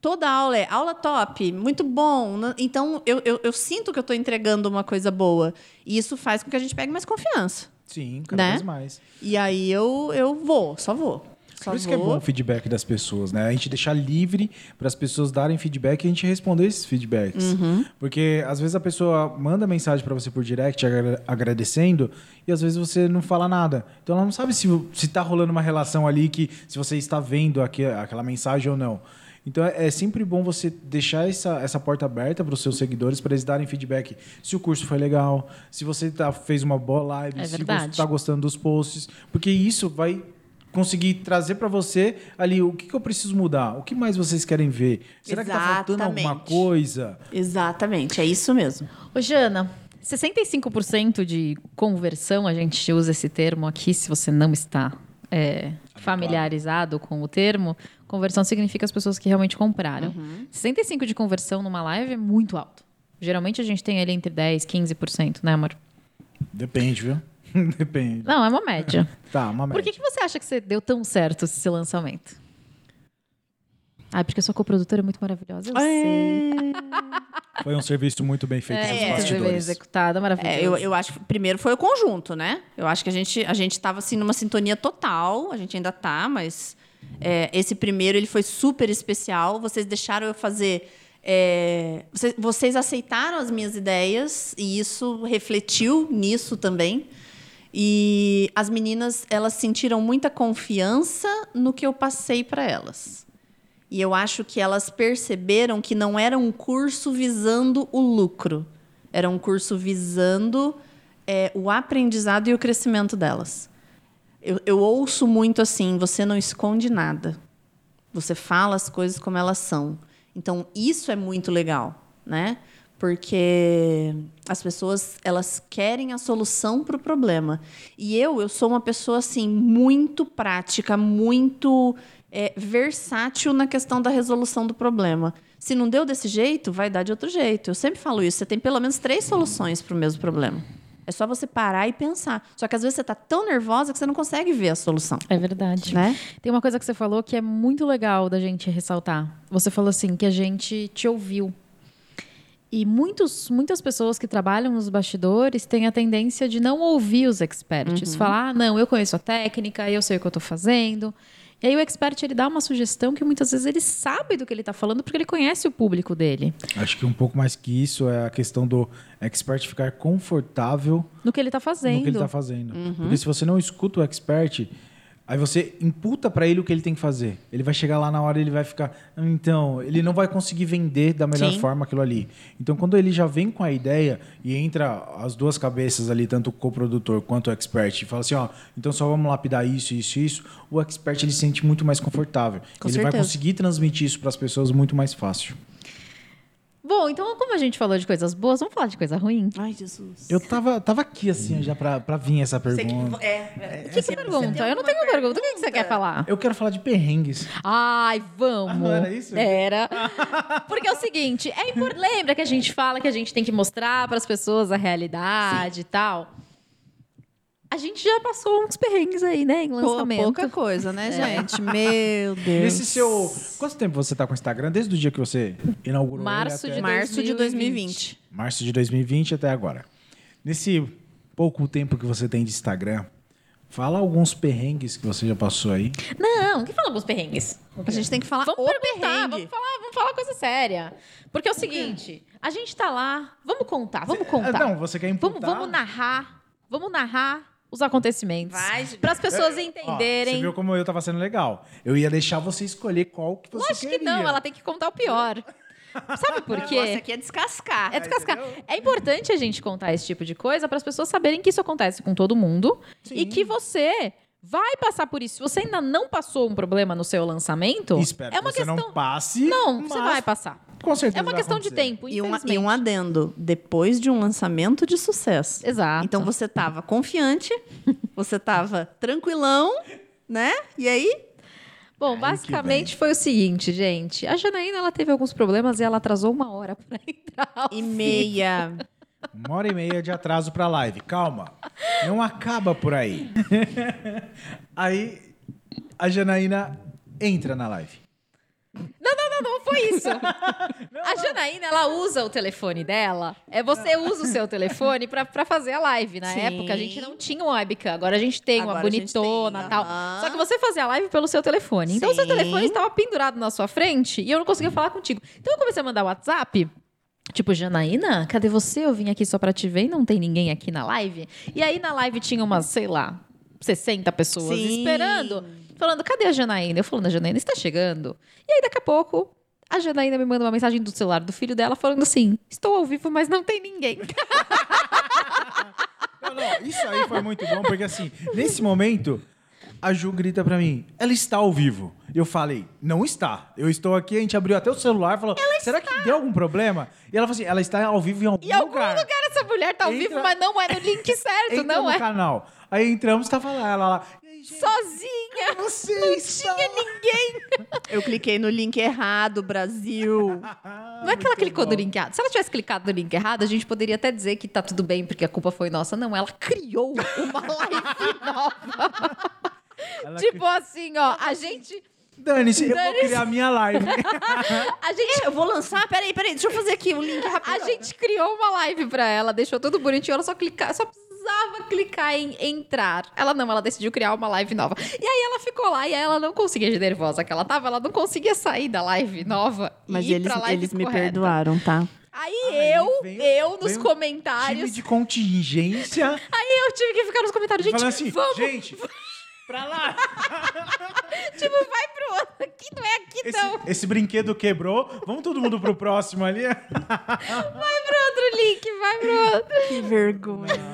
Toda aula é aula top, muito bom. né? Então, eu, eu, eu sinto que eu estou entregando uma coisa boa. E isso faz com que a gente pegue mais confiança. Sim, cada Né? vez mais. E aí eu, eu vou, só vou. Só Por isso que é vou. bom o feedback das pessoas, né? A gente deixar livre para as pessoas darem feedback e a gente responder esses feedbacks. Uhum. Porque às vezes a pessoa manda mensagem para você por direct agra- agradecendo e às vezes você não fala nada. Então ela não sabe se, se tá rolando uma relação ali que se você está vendo aque- aquela mensagem ou não. Então é é sempre bom você deixar essa, essa porta aberta para os seus seguidores para eles darem feedback se o curso foi legal, se você tá, fez uma boa live, É se você está gostando dos posts, porque isso vai conseguir trazer para você ali o que, que eu preciso mudar, o que mais vocês querem ver. Será que tá faltando alguma Exatamente. coisa? Exatamente, é isso mesmo. Ô, Jana, 65% de conversão, a gente usa esse termo aqui, se você não está é, familiarizado com o termo, conversão significa as pessoas que realmente compraram. 65% de conversão numa live é muito alto. Geralmente a gente tem ali entre 10% e 15%, né, amor? Depende, viu? Depende. Não, é uma média. Tá, uma Por média. que, que você acha que você deu tão certo esse lançamento? Ah, porque a sua coprodutora é muito maravilhosa, eu sei. Foi um serviço muito bem feito É, nos muito bem bastidores. executada, maravilhosa. É, eu, eu acho que primeiro foi o conjunto, né? Eu acho que a gente a gente estava assim numa sintonia total, a gente ainda tá, mas é, esse primeiro ele foi super especial. Vocês deixaram eu fazer. é, vocês, vocês aceitaram as minhas ideias e isso refletiu nisso também. E as meninas elas sentiram muita confiança no que eu passei para elas. E eu acho que elas perceberam que não era um curso visando o lucro. Era um curso visando é, o aprendizado e o crescimento delas. Eu, eu ouço muito assim: você não esconde nada. Você fala as coisas como elas são. Então, isso é muito legal, né? Porque as pessoas, elas querem a solução para o problema. E eu, eu sou uma pessoa, assim, muito prática, muito é, versátil na questão da resolução do problema. Se não deu desse jeito, vai dar de outro jeito. Eu sempre falo isso. Você tem pelo menos três soluções para o mesmo problema. É só você parar e pensar. Só que às vezes você está tão nervosa que você não consegue ver a solução. É verdade. Né? Tem uma coisa que você falou que é muito legal da gente ressaltar. Você falou assim que a gente te ouviu. E muitos, muitas pessoas que trabalham nos bastidores têm a tendência de não ouvir os experts. Falar, ah, não, eu conheço a técnica, eu sei o que eu estou fazendo. E aí o expert ele dá uma sugestão que muitas vezes ele sabe do que ele está falando porque ele conhece o público dele, Acho que um pouco mais que isso é a questão do expert ficar confortável no que ele está fazendo. no que ele está fazendo. Uhum. Porque se você não escuta o expert, aí você imputa para ele o que ele tem que fazer. Ele vai chegar lá na hora e ele vai ficar. "Ah, Então, ele não vai conseguir vender da melhor Sim. forma aquilo ali. Então, quando ele já vem com a ideia e entra as duas cabeças ali, tanto o coprodutor quanto o expert, e fala assim: ó, então só vamos lapidar isso, isso, isso, o expert ele se sente muito mais confortável. Com ele vai certeza. conseguir transmitir isso para as pessoas muito mais fácil. Bom, então como a gente falou de coisas boas, vamos falar de coisa ruim? Ai, Jesus. Eu tava, tava aqui assim já para vir essa pergunta. é, O que, que pergunta? Eu não tenho pergunta. O que, que você quer falar? Eu quero falar de perrengues. Ai, vamos. Ah, não era isso? Era. Porque é o seguinte, é impor... lembra que a gente fala que a gente tem que mostrar para as pessoas a realidade e tal? A gente já passou uns perrengues aí, né, em Pô, lançamento. pouca coisa, né, gente? Meu Deus. Nesse seu. Quanto tempo você tá com o Instagram? Desde o dia que você inaugurou Março ele de até... Março de 2020. Março de 2020 até agora. Nesse pouco tempo que você tem de Instagram, fala alguns perrengues que você já passou aí. Não, que fala alguns perrengues? A gente tem que falar Vamos o perguntar, perrengue. vamos falar, vamos falar coisa séria. Porque é o seguinte, a gente tá lá, vamos contar, vamos contar. Não, você quer Vamos, imputar... vamos narrar, vamos narrar os acontecimentos. Para as pessoas Ó, entenderem. você viu como eu tava sendo legal? Eu ia deixar você escolher qual que você Lógico que queria. não, ela tem que contar o pior. Sabe por quê? aqui é descascar. É descascar. É importante a gente contar esse tipo de coisa para as pessoas saberem que isso acontece com todo mundo e que você vai passar por isso. Se você ainda não passou um problema no seu lançamento, Espero é uma que você questão. não passe. Não, você mas vai passar. Com certeza É uma questão de tempo, E, uma- e um adendo, depois de um lançamento de sucesso. Exato. Então você tava confiante, você tava tranquilão, né? E aí? Bom, basicamente foi o seguinte, gente. A Janaína, ela teve alguns problemas e ela atrasou uma hora pra entrar. ao E meia. Uma hora e meia de atraso pra live. Calma. Não acaba por aí. aí a Janaína entra na live. Não, não, não, não foi isso. a Janaína, ela usa o telefone dela. É você usa o seu telefone pra, pra fazer a live. Na Sim. época, a gente não tinha um webcam. Agora a gente tem uma Agora a gente bonitona tem, e tal. Só que você fazia a live pelo seu telefone. Então, o seu telefone estava pendurado na sua frente e eu não conseguia falar contigo. Então, eu comecei a mandar WhatsApp. Tipo, Janaína, cadê você? Eu vim aqui só pra te ver e não tem ninguém aqui na live. E aí, na live tinha umas, sei lá, 60 pessoas Sim. esperando. Falando, cadê a Janaína? Eu falando, a Janaína está chegando. E aí, daqui a pouco, a Janaína me manda uma mensagem do celular do filho dela falando assim: Estou ao vivo, mas não tem ninguém. Não, não, isso aí foi muito bom, porque assim, nesse momento, a Ju grita pra mim, ela está ao vivo. Eu falei, não está. Eu estou aqui, a gente abriu até o celular e falou, será que deu algum problema? E ela falou assim, ela está ao vivo em algum Em algum lugar. lugar essa mulher tá ao Entra- vivo, mas não é no link certo, Entra não no é. canal. Aí entramos, tava lá, ela lá. "E aí, gente, Sozinha. você Não está?" tinha ninguém. Eu cliquei no link errado, Brasil. Não é que ela clicou bom. no link errado. Se ela tivesse clicado no link errado, a gente poderia até dizer que tá tudo bem, porque a culpa foi nossa. Não, ela criou uma live nova. Ela tipo assim, ó, a gente. Dane-se, eu vou criar minha live. A gente. Eu vou lançar. Peraí, peraí, deixa eu fazer aqui o link rápido. A gente criou uma live pra ela, deixou tudo bonitinho, ela só clicar, só precisava clicar em entrar. Ela não, ela decidiu criar uma live nova. E aí ela ficou lá e aí ela não conseguia, de nervosa que ela tava, ela não conseguia sair da live nova Mas e ir eles, pra live eles me correta. perdoaram, tá? Aí Aí eu, veio- eu nos veio comentários, Time de contingência. aí eu tive que ficar nos comentários, gente, falando assim, vamos, gente, pra lá. tipo, vai pro outro, aqui não é aqui Esse, não, esse brinquedo quebrou. Vamos todo mundo pro próximo ali. vai pro outro link, vai pro outro. Que vergonha.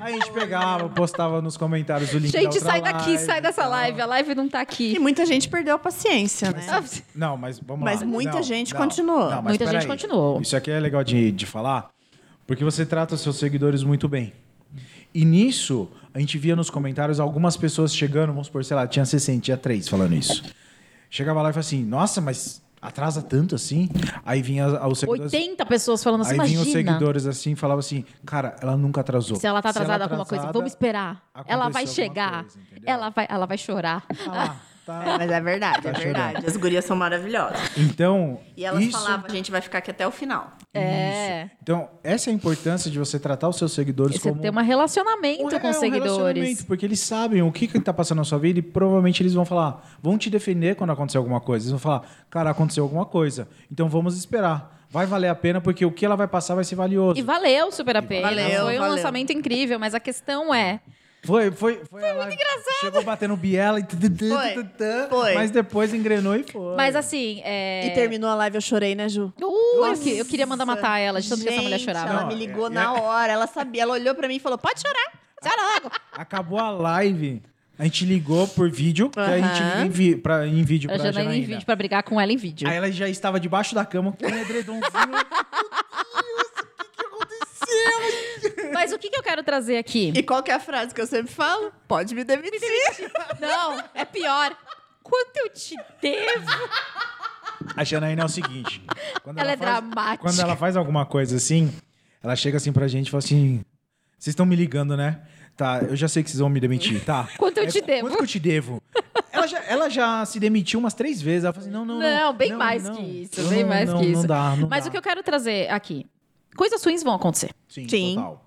Aí a gente pegava, postava nos comentários o link da Gente, outra sai daqui, live sai e dessa live, a live não tá E aqui. muita gente perdeu a paciência, né? Não, mas vamos Mas lá. muita Não, gente não, continuou. não, mas Muita gente peraí. continuou. Isso aqui é legal de, de falar, porque você trata os seus seguidores muito bem. E nisso, a gente via nos comentários algumas pessoas chegando, vamos supor, sei lá, tinha 60, tinha 3 falando isso. Chegava lá e falava assim, nossa, mas atrasa tanto assim? Aí vinha os seguidores... 80 pessoas falando assim, Aí vinham os seguidores assim e falavam assim, cara, ela nunca atrasou. Se ela tá atrasada com alguma coisa, atrasada, vamos esperar. Ela vai chegar. coisa, ela, vai, ela vai chorar. lá, tá. É, mas é verdade, Tá é verdade. As gurias são maravilhosas. Então, E elas isso, falavam, a gente vai ficar aqui até o final. É. Então, essa é a importância de você tratar os seus seguidores Você como tem um relacionamento um- com é, os um seguidores. relacionamento, porque eles sabem o que que tá passando na sua vida e provavelmente eles vão falar, vão te defender quando acontecer alguma coisa. Eles vão falar, cara, aconteceu alguma coisa. Então vamos esperar. Vai valer a pena porque o que ela vai passar vai ser valioso. E valeu super a pena. Valeu, Foi um valeu. lançamento incrível, mas a questão é. Foi, foi, foi, muito engraçado. Chegou batendo biela e Foi, foi. mas depois engrenou e foi. Mas assim, é. E terminou a live, eu chorei, né, Ju? Uh, eu, que- eu queria mandar matar ela, de tanto que essa mulher chorava. Ela me ligou é- na hora, ela sabia. Ela olhou pra mim e falou: pode chorar. Chora logo. Acabou a live, a gente ligou por vídeo, que a gente em, vi, pra, em vídeo A pra Janaína em Janaína. vídeo pra brigar com ela em vídeo. Aí ela já estava debaixo da cama com um edredomzinho. Mas o que, que eu quero trazer aqui? E qual que é a frase que eu sempre falo? Pode me demitir. Não, é pior. Quanto eu te devo? A Janaína é o seguinte. Quando Ela é faz, dramática. Quando ela faz alguma coisa assim, ela chega assim pra gente e fala assim: Vocês estão me ligando, né? Tá, eu já sei que vocês vão me demitir, tá? Quanto eu te qu- devo? Quanto que eu te devo? ela, já, ela já se demitiu umas três vezes. Ela fala assim: não, não, não. Não, bem não, mais não. que isso, Não, bem não, mais não, que isso. Não dá, não Mas dá. o que eu quero trazer aqui. Coisas ruins vão acontecer. Sim, Sim. total.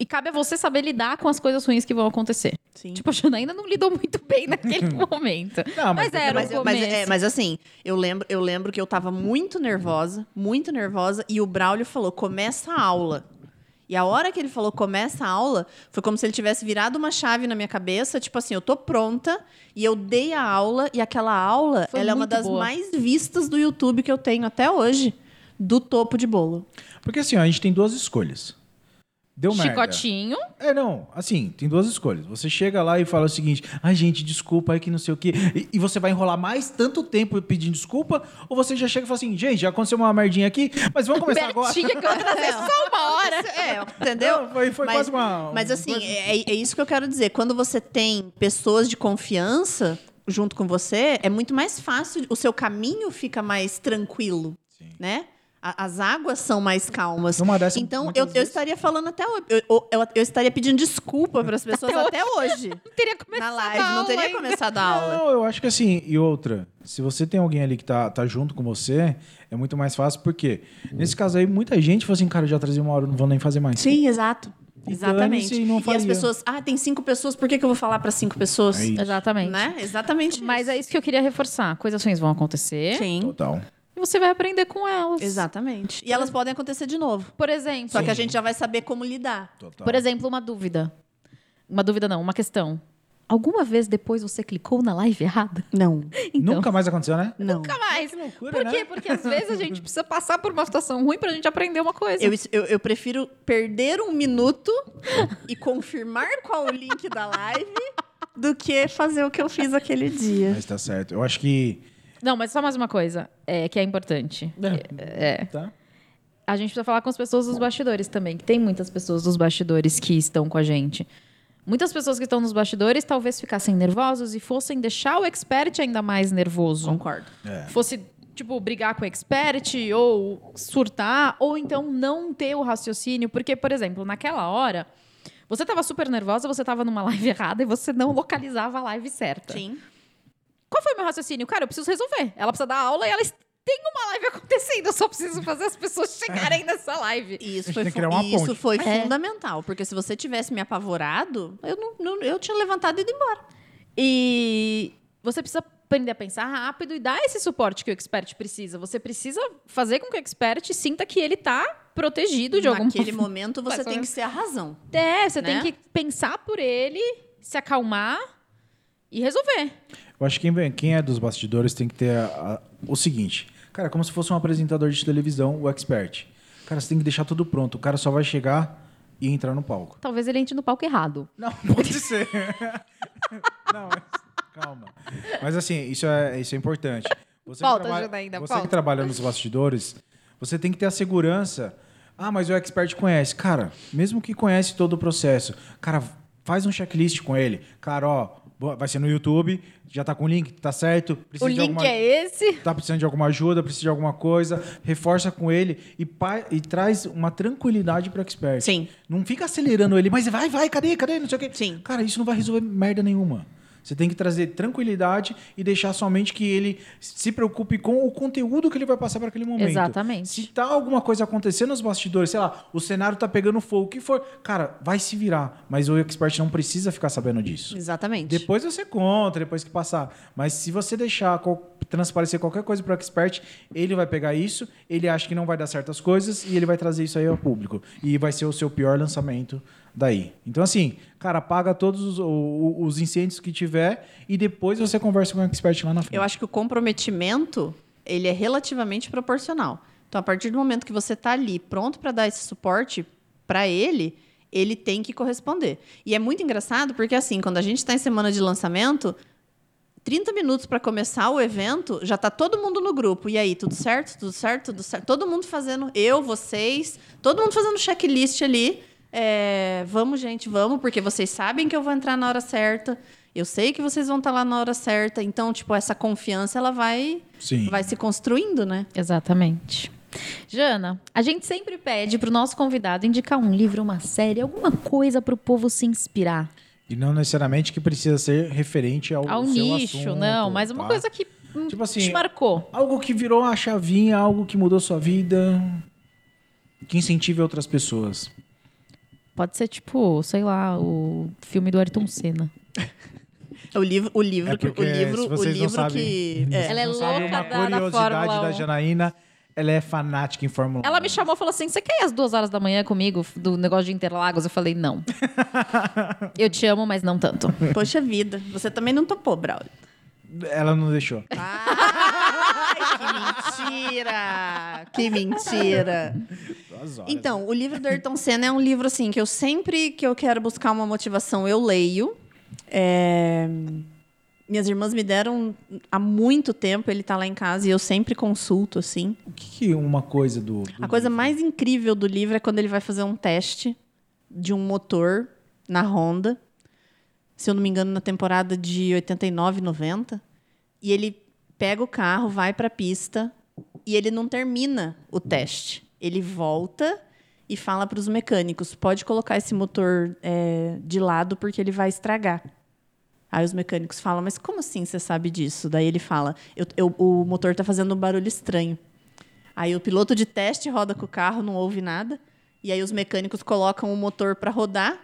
E cabe a você saber lidar com as coisas ruins que vão acontecer. Sim. Tipo, a Janaína não lidou muito bem naquele momento. Não, mas, mas- era mas, o eu- mas, é, mas assim, eu lembro, eu lembro que eu tava muito nervosa, muito nervosa, e o Braulio falou: começa a aula. E a hora que ele falou começa a aula, foi como se ele tivesse virado uma chave na minha cabeça, tipo assim, eu tô pronta, e eu dei a aula, e aquela aula, Foi ela é uma das boa. mais vistas do YouTube que eu tenho até hoje, do topo de bolo. Porque assim, ó, a gente tem duas escolhas. Deu merda. Chicotinho. É, não, assim, tem duas escolhas. Você chega lá e fala o seguinte: ai, gente, desculpa aí que não sei o quê. E, e você vai enrolar mais tanto tempo pedindo desculpa, ou você já chega e fala assim: gente, já aconteceu uma merdinha aqui, mas vamos começar agora. Bertinha que eu trazer só uma hora. É, entendeu? Não, foi- foi mas, quase uma- Mas assim, coisa- é, é isso que eu quero dizer. Quando você tem pessoas de confiança, junto com você, é muito mais fácil, o seu caminho fica mais tranquilo, né? A- As águas são mais calmas. Numa dessa, então, eu, eu estaria falando até hoje. Eu, eu, eu- estaria pedindo desculpa para as pessoas até, hoje. Não teria começado Na live. a Não aula teria ainda. começado a aula. Não, eu acho que assim, e outra, se você tem alguém ali que tá, tá junto com você, é muito mais fácil, porque nesse caso aí, muita gente falou assim, cara, eu já trazia uma hora, não vou nem fazer mais. Sim, exato. E Exatamente. não E as pessoas, ah, tem cinco pessoas, por que, que eu vou falar para cinco pessoas? É isso. Exatamente. Né? Exatamente. Mas é isso que eu queria reforçar. Coisas ruins vão acontecer Sim. Total. Você vai aprender com elas. Exatamente. E elas podem acontecer de novo. Por exemplo, Só que a gente já vai saber como lidar. Total. por exemplo, uma dúvida. Uma dúvida não, uma questão. Alguma vez depois você clicou na live errada? Não. Então, Nunca mais aconteceu, né? Não. nunca mais. Que loucura, Por quê? né? Porque às vezes a gente precisa passar por uma situação ruim pra gente aprender uma coisa. Eu, eu, eu prefiro perder um minuto e confirmar qual o link da live do que fazer o que eu fiz aquele dia. Mas tá certo. Eu acho que. Não, mas só mais uma coisa é, que é importante. É. Tá? A gente precisa falar com as pessoas dos bastidores também, que tem muitas pessoas dos bastidores que estão com a gente. Muitas pessoas que estão nos bastidores talvez ficassem nervosos e fossem deixar o expert ainda mais nervoso. Concordo. É. Fosse, tipo, brigar com o expert ou surtar, ou então não ter o raciocínio. Porque, por exemplo, naquela hora, você estava super nervosa, você estava numa live errada e você não localizava a live certa. Sim. Qual foi o meu raciocínio? Cara, eu preciso resolver. Ela precisa dar aula e ela tem uma live acontecendo. Eu só preciso fazer as pessoas chegarem nessa live. E Isso foi, isso ponte. foi É. fundamental, porque se você tivesse me apavorado, eu, não, não- eu tinha levantado e ido embora. E você precisa aprender a pensar rápido e dar esse suporte que o expert precisa. Você precisa fazer com que o expert sinta que ele está protegido de alguma Naquele momento, você tem que ser a razão. É, você né? tem que pensar por ele, se acalmar e resolver. Eu acho que quem, quem é dos bastidores tem que ter a- a- o seguinte. Cara, como se fosse um apresentador de televisão, o expert. Cara, você tem que deixar tudo pronto. O cara só vai chegar e entrar no palco. Talvez ele entre no palco errado. Não, pode ser. Não, mas calma. Mas assim, isso é, isso é importante. Você, Volta, que trabalha, Janaína, você volta. que trabalha nos bastidores, você tem que ter a segurança. Ah, mas o expert conhece. Cara, mesmo que conhece todo o processo, cara, faz um checklist com ele. Cara, ó, vai ser no YouTube, já tá com o link, tá certo? Precisa o link alguma- é esse. tá precisando de alguma ajuda, precisa de alguma coisa, reforça com ele e, pa- e traz uma tranquilidade para o expert. Sim. Não fica acelerando ele, mas vai, vai, cadê, cadê, não sei o quê. Sim. Cara, isso não vai resolver merda nenhuma. Você tem que trazer tranquilidade e deixar somente que ele se preocupe com o conteúdo que ele vai passar para aquele momento. Exatamente. Se tá alguma coisa acontecendo nos bastidores, sei lá, o cenário tá pegando fogo, o que for, cara, vai se virar. Mas o expert não precisa ficar sabendo disso. Exatamente. Depois você conta, depois que passar. Mas se você deixar transparecer qualquer coisa para o expert, ele vai pegar isso, ele acha que não vai dar certas coisas e ele vai trazer isso aí ao público. E vai ser o seu pior lançamento daí. Então, assim, cara, apaga todos os, os incêndios que tiver e depois você conversa com o expert lá na frente. Eu acho que o comprometimento ele é relativamente proporcional. Então, a partir do momento que você está ali pronto para dar esse suporte para ele, ele tem que corresponder. E é muito engraçado porque, assim, quando a gente está em semana de lançamento, 30 minutos para começar o evento, já está todo mundo no grupo. E aí, tudo certo? Tudo certo? Tudo certo? Todo mundo fazendo, eu, vocês, todo mundo fazendo checklist ali. É, vamos, gente, vamos, porque vocês sabem que eu vou entrar na hora certa. Eu sei que vocês vão estar lá na hora certa. Então, tipo, essa confiança, ela vai, Sim. vai se construindo, né? Exatamente. Jana, a gente sempre pede pro nosso convidado indicar um livro, uma série, alguma coisa pro povo se inspirar. E não necessariamente que precisa ser referente ao, Ao seu nicho, assunto, não, mas uma tá? coisa que hum, Tipo assim, te marcou. Algo que virou a chavinha, algo que mudou sua vida, que incentive outras pessoas. Pode ser tipo, sei lá, o filme do Ayrton Senna. O livro, o livro, É que- porque, o livro, o livro sabem- que. é. Ela é louca uma da- da curiosidade da 1. Janaína, ela é fanática em Fórmula 1. Ela me chamou e falou assim: você quer ir às duas horas da manhã comigo do negócio de Interlagos? Eu falei, não. Eu te amo, mas não tanto. Poxa vida, você também não topou, Braulio. Ela não deixou. Ai, que mentira! Que mentira! Então, o livro do Ayrton Senna é um livro assim que eu sempre que eu quero buscar uma motivação eu leio. É, Minhas irmãs me deram há muito tempo, ele tá lá em casa e eu sempre consulto assim. O que, que uma coisa do. do A coisa livro? mais incrível do livro é quando ele vai fazer um teste de um motor na Honda. se eu não me engano, na temporada de 89, 90. E ele pega o carro, vai para a pista e ele não termina o teste. Ele volta e fala para os mecânicos: pode colocar esse motor é, de lado porque ele vai estragar. Aí os mecânicos falam, mas como assim você sabe disso? Daí ele fala, eu, eu, o motor está fazendo um barulho estranho. Aí o piloto de teste roda com o carro, não ouve nada. E aí os mecânicos colocam o motor para rodar.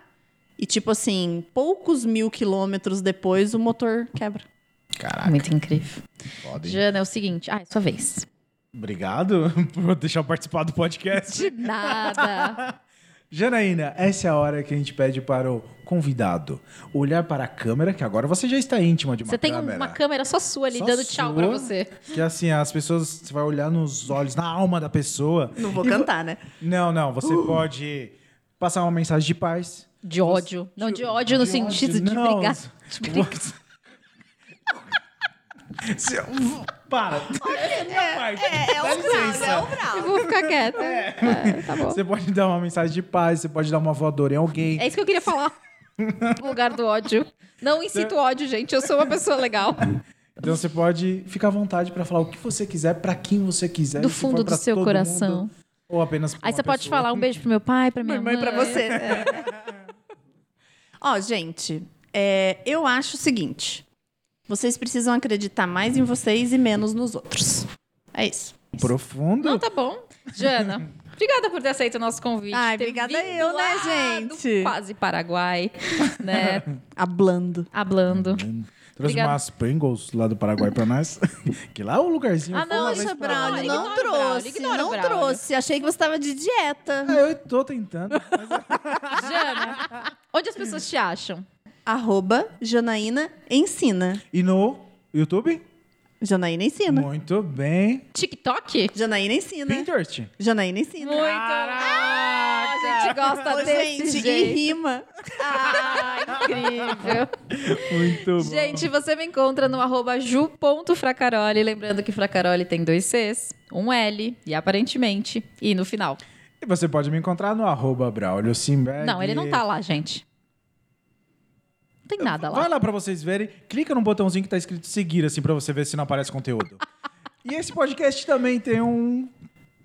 E tipo assim, poucos mil quilômetros depois, o motor quebra. Caraca, Muito incrível. hein? Jana, é o seguinte. Ah, é sua vez. Obrigado por deixar eu participar do podcast. De nada. Janaína, essa é a hora que a gente pede para o convidado olhar para a câmera, que agora você já está íntima de uma Você tem câmera. uma câmera só sua ali, Só dando tchau pra sua, você. Que assim, as pessoas, você vai olhar nos olhos, na alma da pessoa. Não vou vo- cantar, né? Não, não, você Uh. pode passar uma mensagem de paz. De ódio. Não, de ódio no De sentido ódio, de não. brigar. De brigar. Se- Para. Minha parte. É, é Dá o licença. é o Brown. Eu vou ficar quieta. É, tá bom. Você pode dar uma mensagem de paz, você pode dar uma voadora em alguém. É isso que eu queria falar. No lugar do ódio. Não incito ódio, gente. Eu sou uma pessoa legal. Então você pode ficar à vontade para falar o que você quiser, para quem você quiser. Do fundo do seu coração. mundo, ou apenas pra Aí você pode falar um beijo pro meu pai, pra minha Mãe, mãe. pra você. Ó, gente, é, eu acho o seguinte: vocês precisam acreditar mais em vocês e menos nos outros. É isso. Profundo. Não, tá bom. Jana, obrigada por ter aceito o nosso convite. Ai, obrigada eu, né, gente? quase Paraguai, né? Hablando. Hablando. Trouxe Obrigada. umas Pringles lá do Paraguai pra nós. que lá é o lugarzinho. Ah, não, isso mas é Braulio, Braulio, não ignora o Braulio, trouxe, ignora o não Braulio. trouxe. Achei que você estava de dieta. Ah, eu tô tentando. Jana, onde as pessoas te acham? Arroba Janaína Ensina. E no YouTube? Janaína Ensina. Muito bem. TikTok? Janaína Ensina. Pinterest. Janaína Ensina. Muito. Ah, a gente gosta Ô, desse gente, e jeito. rima. Ah, incrível. Muito bom. Gente, você me encontra no arroba ju.fracaroli. Lembrando que Fracaroli tem dois Cs, um L e aparentemente I no final. E você pode me encontrar no arroba Braulio Simberg. Não, ele não tá lá, gente. Não tem nada Vai lá. lá pra vocês verem. Clica no botãozinho que tá escrito seguir, assim, pra você ver se não aparece conteúdo. e esse podcast também tem um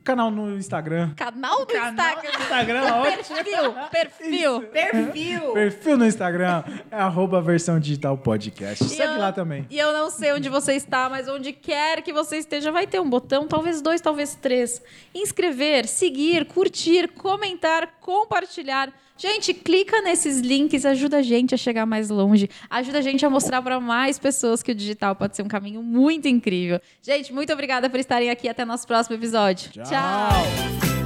canal no Instagram. Canal do Canal Instagram. no Instagram, ótimo. Perfil, perfil. Perfil. Perfil no Instagram é arroba versão digital podcast. Segue eu- lá também. E eu não sei onde você está, mas onde quer que você esteja, vai ter um botão, talvez dois, talvez três. Inscrever, seguir, curtir, comentar, compartilhar. Gente, clica nesses links, ajuda a gente a chegar mais longe, ajuda a gente a mostrar para mais pessoas que o digital pode ser um caminho muito incrível. Gente, muito obrigada por estarem aqui. Até nosso próximo episódio. Tchau.